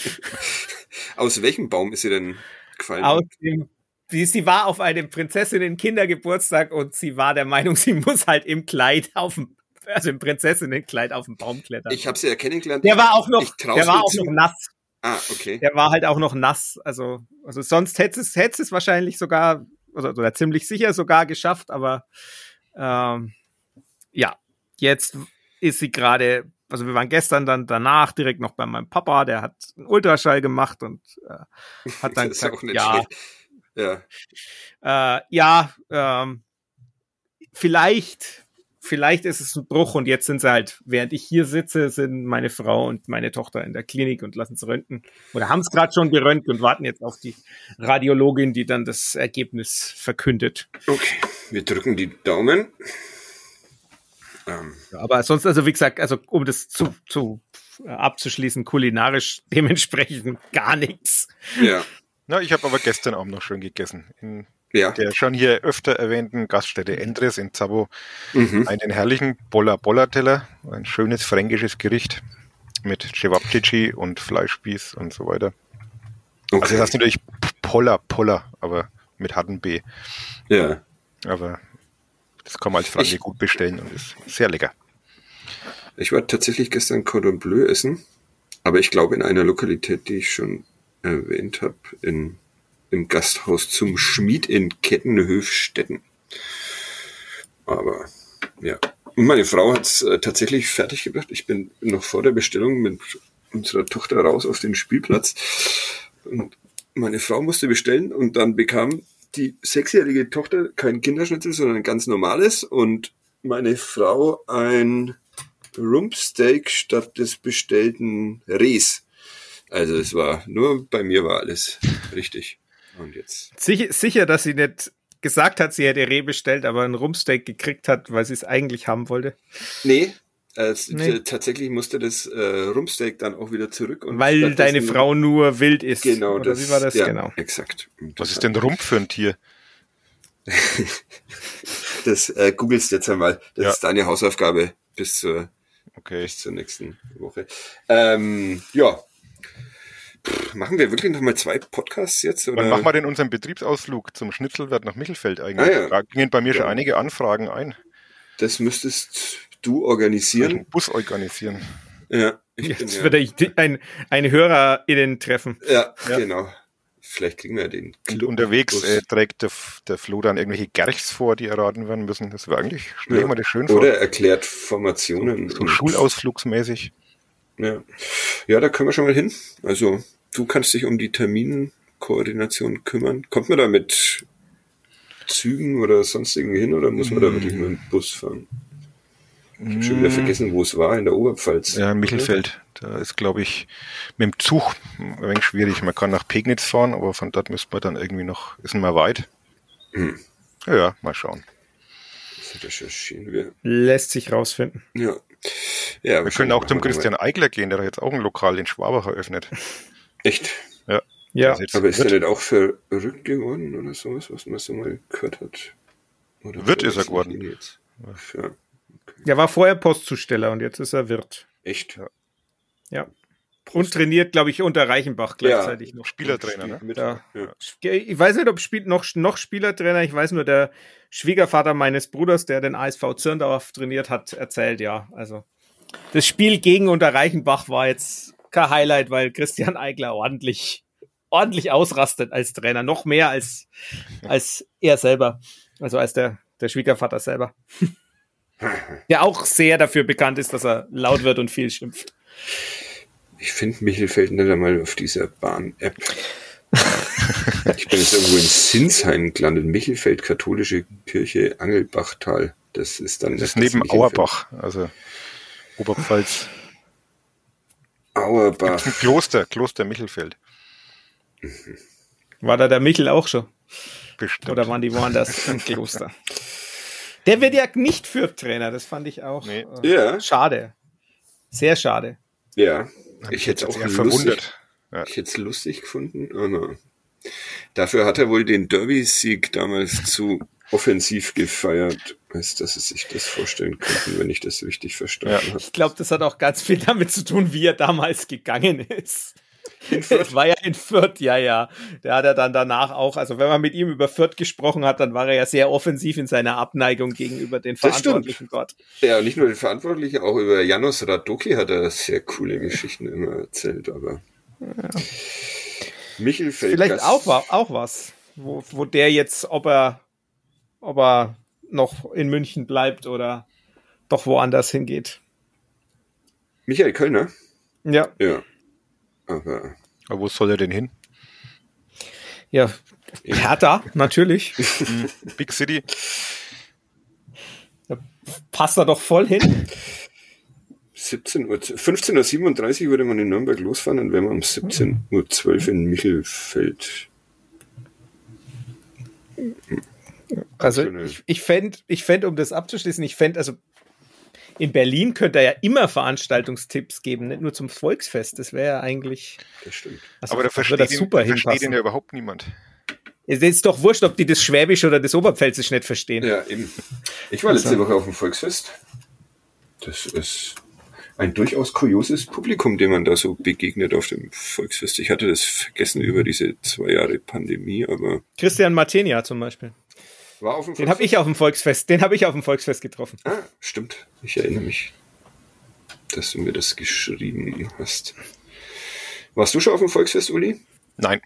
aus welchem Baum ist sie denn gefallen? Aus dem sie, sie war auf einem Prinzessinnen-Kindergeburtstag und sie war der Meinung, sie muss halt im Kleid auf dem also im Prinzessinnenkleid auf dem Baum klettern. Ich habe sie ja kennengelernt. Der war auch noch, der war auch noch nass. Ah, okay. Der war halt auch noch nass. Also, also sonst hätte es, hätte es wahrscheinlich sogar, oder, oder ziemlich sicher sogar geschafft, aber ähm, ja, jetzt ist sie gerade, also wir waren gestern dann danach direkt noch bei meinem Papa, der hat einen Ultraschall gemacht und äh, hat dann gesagt, ja, ja, äh, ja, ähm, vielleicht vielleicht ist es ein Bruch und jetzt sind sie halt, während ich hier sitze, sind meine Frau und meine Tochter in der Klinik und lassen es röntgen oder haben es gerade schon geröntgt und warten jetzt auf die Radiologin, die dann das Ergebnis verkündet. Okay, wir drücken die Daumen. Ähm. Aber sonst, also wie gesagt, also um das zu, zu äh, abzuschließen, kulinarisch dementsprechend gar nichts. Ja. Na, ich habe aber gestern Abend noch schön gegessen. In ja. der schon hier öfter erwähnten Gaststätte Endres in Zabo mhm. einen herrlichen Boller Boller Teller, ein schönes fränkisches Gericht mit Cevapcici und Fleischspieß und so weiter. Okay. Also das heißt natürlich Poller Poller, aber mit harten B. Ja. Aber Das kann man als Franke gut bestellen und ist sehr lecker. Ich war tatsächlich gestern Cordon Bleu essen, aber ich glaube in einer Lokalität, die ich schon erwähnt habe, in, im Gasthaus zum Schmied in Kettenhöfstetten. Aber ja. Und meine Frau hat es äh, tatsächlich fertig gebracht. Ich bin noch vor der Bestellung mit unserer Tochter raus auf den Spielplatz. Und meine Frau musste bestellen und dann bekam die sechsjährige Tochter kein Kinderschnitzel, sondern ein ganz normales und meine Frau ein Rumpsteak statt des bestellten Rehs. Also es war nur bei mir war alles richtig. Und jetzt. Sicher, sicher, dass sie nicht gesagt hat, sie hätte Reh bestellt, aber ein Rumpsteak gekriegt hat, weil sie es eigentlich haben wollte. Nee, äh, nee. tatsächlich musste das äh, Rumpsteak dann auch wieder zurück. Und weil deine Frau nur wild ist. Genau, Oder das, wie war das? Ja, genau. Exakt. Was ist denn Rumpf für ein Tier? das äh, googelst jetzt einmal. Das Ja. ist deine Hausaufgabe bis zur, Okay. bis zur nächsten Woche. Ähm, ja. Pff, machen wir wirklich noch mal zwei Podcasts jetzt? Oder? Wann machen wir denn unseren Betriebsausflug zum Schnitzelwert nach Michelfeld eigentlich? Ah, ja. Da gingen bei mir schon Ja. einige Anfragen ein. Das müsstest du Einen organisieren. Bus organisieren. Ja, ich Jetzt ja, wird ein, ein, ein HörerInnen-Treffen. ja, Ja. genau. Vielleicht kriegen wir den Club- unterwegs äh, trägt der, der Flo dann irgendwelche Gerchs vor, die erraten werden müssen. Das wäre eigentlich, stell Ja. ich mir das schön vor. Oder erklärt Formationen. So und- schulausflugsmäßig. Ja. ja, da können wir schon mal hin. Also du kannst dich um die Terminkoordination kümmern. Kommt man da mit Zügen oder sonstigen hin oder muss man da wirklich mit dem Bus fahren? Ich habe schon wieder vergessen, wo es war, in der Oberpfalz. Mm. Ja, in Michelfeld. Da ist, glaube ich, mit dem Zug ein wenig schwierig. Man kann nach Pegnitz fahren, aber von dort müsste man dann irgendwie noch, ist mal weit. Hm. Ja, ja, mal schauen. Das recherchieren wir. Lässt sich rausfinden. Ja. Ja Wir können auch zum Christian Eigler gehen, der hat jetzt auch ein Lokal in Schwabach eröffnet. Echt? Ja. Ist jetzt- Aber ist wird, nicht auch verrückt geworden oder sowas, was man so mal gehört hat? Oder Wird oder ist er geworden. Jetzt? Ja. Der war vorher Postzusteller und jetzt ist er Wirt. Echt? Ja. Und trainiert, glaube ich, unter Reichenbach gleichzeitig noch. Spielertrainer, ne? Ja. ja. Ich weiß nicht, ob spielt noch, noch Spielertrainer. Ich weiß nur, der Schwiegervater meines Bruders, der den ASV Zirndorf trainiert hat, erzählt, ja. Also das Spiel gegen Unterreichenbach war jetzt kein Highlight, weil Christian Eigler ordentlich, ordentlich ausrastet als Trainer. Noch mehr als, als er selber. Also als der, der Schwiegervater selber. Der auch sehr dafür bekannt ist, dass er laut wird und viel schimpft. Ich finde Michelfeld nicht einmal auf dieser Bahn-App. ich bin jetzt irgendwo in Sinsheim gelandet. Michelfeld, katholische Kirche, Angelbachtal. Das ist dann Das ist neben Michelfeld. Auerbach, also Oberpfalz. Auerbach. Ein Kloster, Kloster Michelfeld. War da der Michel auch schon? Bestimmt. Oder waren die woanders im Kloster? Der wird ja nicht Fürth-Trainer, das fand ich auch Nee. äh, Ja, schade. Sehr schade. ja. Hab Ich hätte auch eher lustig, verwundert. Ja. ich hätte es lustig gefunden, aber dafür hat er wohl den Derby-Sieg damals zu offensiv gefeiert, als dass sie sich das vorstellen könnten, wenn ich das richtig verstanden habe. Ich glaube, das hat auch ganz viel damit zu tun, wie er damals gegangen ist. In Fürth? War ja in Fürth, ja, ja. Der hat er dann danach auch, also wenn man mit ihm über Fürth gesprochen hat, dann war er ja sehr offensiv in seiner Abneigung gegenüber den. Verantwortlichen dort. Ja, nicht nur den Verantwortlichen, auch über Janos Radoki hat er sehr coole Geschichten immer erzählt, aber Michelfeld. Vielleicht Gast- auch, wa- auch was, wo, wo der jetzt, ob er, ob er noch in München bleibt oder doch woanders hingeht. Michael Kölner? Ja, Ja. Aber Aber wo soll er denn hin? ja. Hertha, natürlich. Big City? Passt da doch voll hin. 17 Uhr, 15.37 Uhr würde man in Nürnberg losfahren, dann wären wir um 17.12 Uhr in Michelfeld. Also ich, ich fände, ich fänd, um das abzuschließen, ich fände, also in Berlin könnte er ja immer Veranstaltungstipps geben, nicht nur zum Volksfest. Das wäre ja eigentlich. Das stimmt. Also, Aber da das würde versteht, ihn, super da versteht ihn ja überhaupt niemand. Es ist doch wurscht, ob die das Schwäbisch oder das Oberpfälzisch nicht verstehen. Ja, eben. Ich war letzte Also- Woche auf dem Volksfest. Das ist ein durchaus kurioses Publikum, dem man da so begegnet auf dem Volksfest. Ich hatte das vergessen über diese zwei Jahre Pandemie, aber Christian Martenia zum Beispiel. War auf dem Den habe ich auf dem Volksfest, den habe ich auf dem Volksfest getroffen. Ah, stimmt. Ich erinnere mich, dass du mir das geschrieben hast. Warst du schon auf dem Volksfest, Uli? Nein.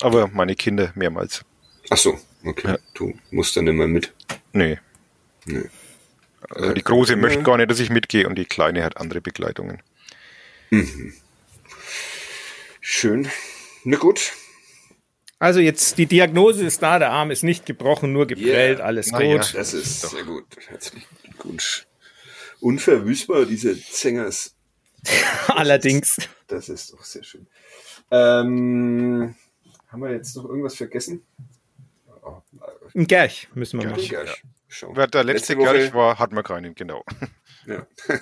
Aber meine Kinder mehrmals. Ach so, okay. Ja. Du musst dann immer mit. Nee. Nee. Also die Große Ja. möchte gar nicht, dass ich mitgehe und die Kleine hat andere Begleitungen. Schön. Na gut. Also jetzt, die Diagnose ist da, der Arm ist nicht gebrochen, nur geprellt, Yeah. alles Na gut. ja. Das ist Doch. sehr gut. Herzlichen Glückwunsch. Unverwüstbar, diese Zängers. Allerdings. Das ist doch sehr schön. Ähm, haben wir jetzt noch irgendwas vergessen? Oh, Ein Gerch müssen wir machen. ja. Wer der letzte, Woche- Gerch war, hat man keinen, genau. Ja.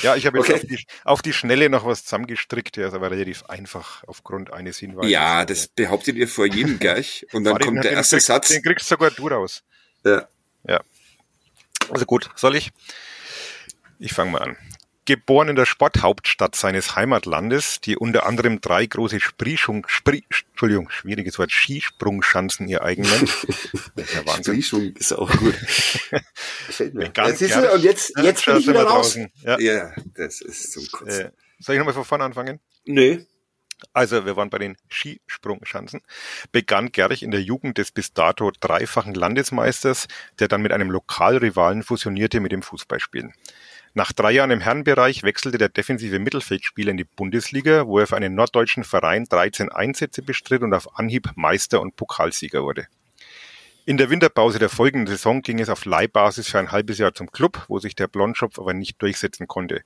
Ja, ich habe jetzt Okay. auf, die, auf die Schnelle noch was zusammengestrickt, der ist aber relativ einfach aufgrund eines Hinweises. ja, das behauptet ihr vor jedem Gerch und dann kommt der erste kriegst- Satz. Den kriegst sogar du raus. Ja. Ja. Also gut, soll ich? Ich fange mal an. Geboren in der Sporthauptstadt seines Heimatlandes, die unter anderem drei große Spriechung, Spri, Entschuldigung, schwieriges Wort, Skisprungschanzen ihr eigen nennt. Ja Wahnsinn. Riechung ist auch gut. Gefällt mir. Ganz Ja, du, und jetzt, jetzt bin ich wieder raus. draußen. Ja. Ja, das ist zum Kotzen. Äh, soll ich nochmal von vorne anfangen? Nee. Also, wir waren bei den Skisprungschanzen. Begann Gerch in der Jugend des bis dato dreifachen Landesmeisters, der dann mit einem Lokalrivalen fusionierte mit dem Fußballspielen. Nach drei Jahren im Herrenbereich wechselte der defensive Mittelfeldspieler in die Bundesliga, wo er für einen norddeutschen Verein 13 Einsätze bestritt und auf Anhieb Meister und Pokalsieger wurde. In der Winterpause der folgenden Saison ging es auf Leihbasis für ein halbes Jahr zum Club, wo sich der Blondschopf aber nicht durchsetzen konnte.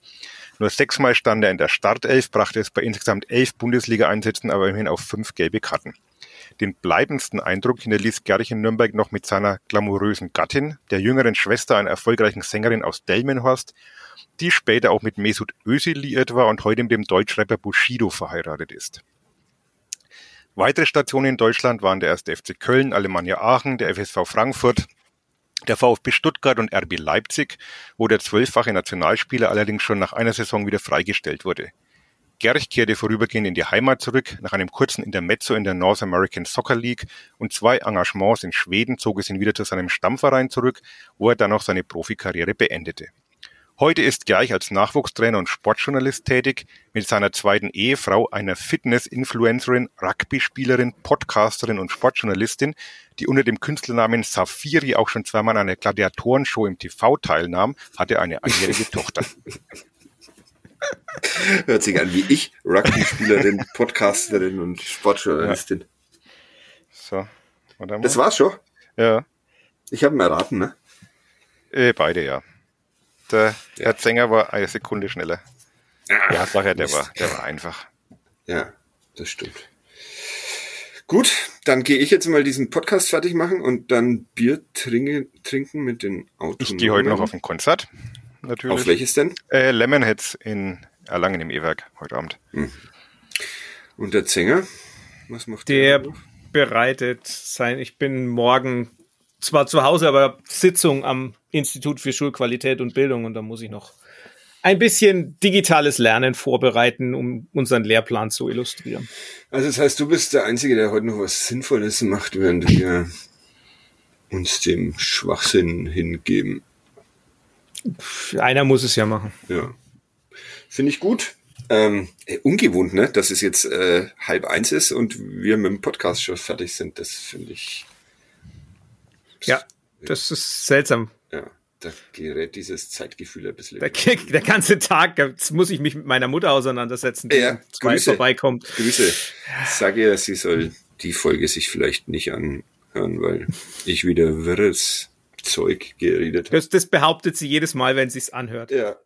Nur sechsmal stand er in der Startelf, brachte es bei insgesamt elf Bundesliga-Einsätzen aber immerhin auf fünf gelbe Karten. Den bleibendsten Eindruck hinterließ Gerch in Nürnberg noch mit seiner glamourösen Gattin, der jüngeren Schwester einer erfolgreichen Sängerin aus Delmenhorst, die später auch mit Mesut Özil liiert war und heute mit dem Deutschrapper Bushido verheiratet ist. Weitere Stationen in Deutschland waren der 1. FC Köln, Alemannia Aachen, der FSV Frankfurt, der VfB Stuttgart und RB Leipzig, wo der zwölffache Nationalspieler allerdings schon nach einer Saison wieder freigestellt wurde. Gerch kehrte vorübergehend in die Heimat zurück. Nach einem kurzen Intermezzo in der North American Soccer League und zwei Engagements in Schweden zog es ihn wieder zu seinem Stammverein zurück, wo er dann auch seine Profikarriere beendete. Heute ist Gerch als Nachwuchstrainer und Sportjournalist tätig, mit seiner zweiten Ehefrau, einer Fitness-Influencerin, Rugby-Spielerin, Podcasterin und Sportjournalistin, die unter dem Künstlernamen Safiri auch schon zweimal an einer Gladiatorenshow im TV teilnahm, hatte eine einjährige Tochter. Hört sich an wie ich, Rugby-Spielerin, Podcasterin und Sportjournalistin. So, warte mal. Das war's schon. ja, Ich habe ihn erraten, ne? äh, beide ja. Der Ja. Herr Zenger war eine Sekunde schneller. Ah, Ja, sag ja, der Mist. war, der war einfach. Ja, das stimmt. Gut, dann gehe ich jetzt mal diesen Podcast fertig machen und dann Bier trinke, trinken mit den Autos. Ich gehe heute noch auf ein Konzert. Natürlich. Auf welches denn? Äh, Lemonheads in Erlangen im E-Werk heute Abend. Und der Sänger? Was macht Der der? bereitet sein, ich bin morgen zwar zu Hause, aber Sitzung am Institut für Schulqualität und Bildung und da muss ich noch ein bisschen digitales Lernen vorbereiten, um unseren Lehrplan zu illustrieren. Also das heißt, du bist der Einzige, der heute noch was Sinnvolles macht, während wir uns dem Schwachsinn hingeben. Einer muss es ja machen. Ja. Finde ich gut. Ähm, ungewohnt, ne? Dass es jetzt äh, halb eins ist und wir mit dem Podcast schon fertig sind. Das finde ich. Ja, das ist seltsam. Ja, da gerät dieses Zeitgefühl ein bisschen. Der, der ganze Tag, jetzt muss ich mich mit meiner Mutter auseinandersetzen, die Ja, zwei Grüße. vorbeikommt. Grüße. Sag ihr, sie soll die Folge sich vielleicht nicht anhören, weil ich wieder wirres Zeug geredet habe. Das, das behauptet sie jedes Mal, wenn sie es anhört, Ja,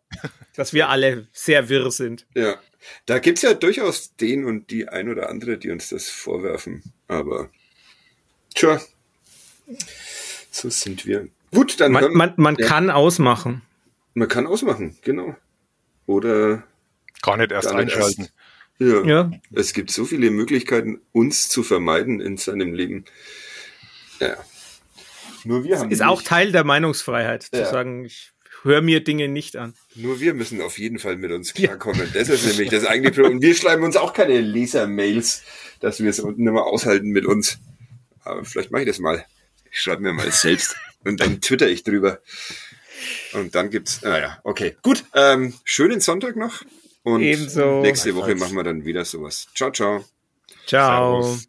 dass wir alle sehr wirr sind. ja. Da gibt's ja durchaus den und die ein oder andere, die uns das vorwerfen. Aber tja, so sind wir. Gut, dann Man, hören- man, man ja, kann ausmachen. man kann ausmachen, genau. Oder Gar nicht erst Gar nicht einschalten. ja, Ja. es gibt so viele Möglichkeiten, uns zu vermeiden in seinem Leben. Ja. Nur wir haben Ist auch. Teil der Meinungsfreiheit, zu Ja. sagen, ich höre mir Dinge nicht an. Nur wir müssen auf jeden Fall mit uns klarkommen. Das ist nämlich das eigentliche Problem. Und wir schreiben uns auch keine Leser-Mails, dass wir es unten immer aushalten mit uns. Aber vielleicht mache ich das mal. Ich schreibe mir mal selbst und dann twitter ich drüber. Und dann gibt's, naja, okay. Gut, ähm, schönen Sonntag noch. Und Ebenso. nächste Woche machen wir dann wieder sowas. Ciao, ciao. Ciao. Servus.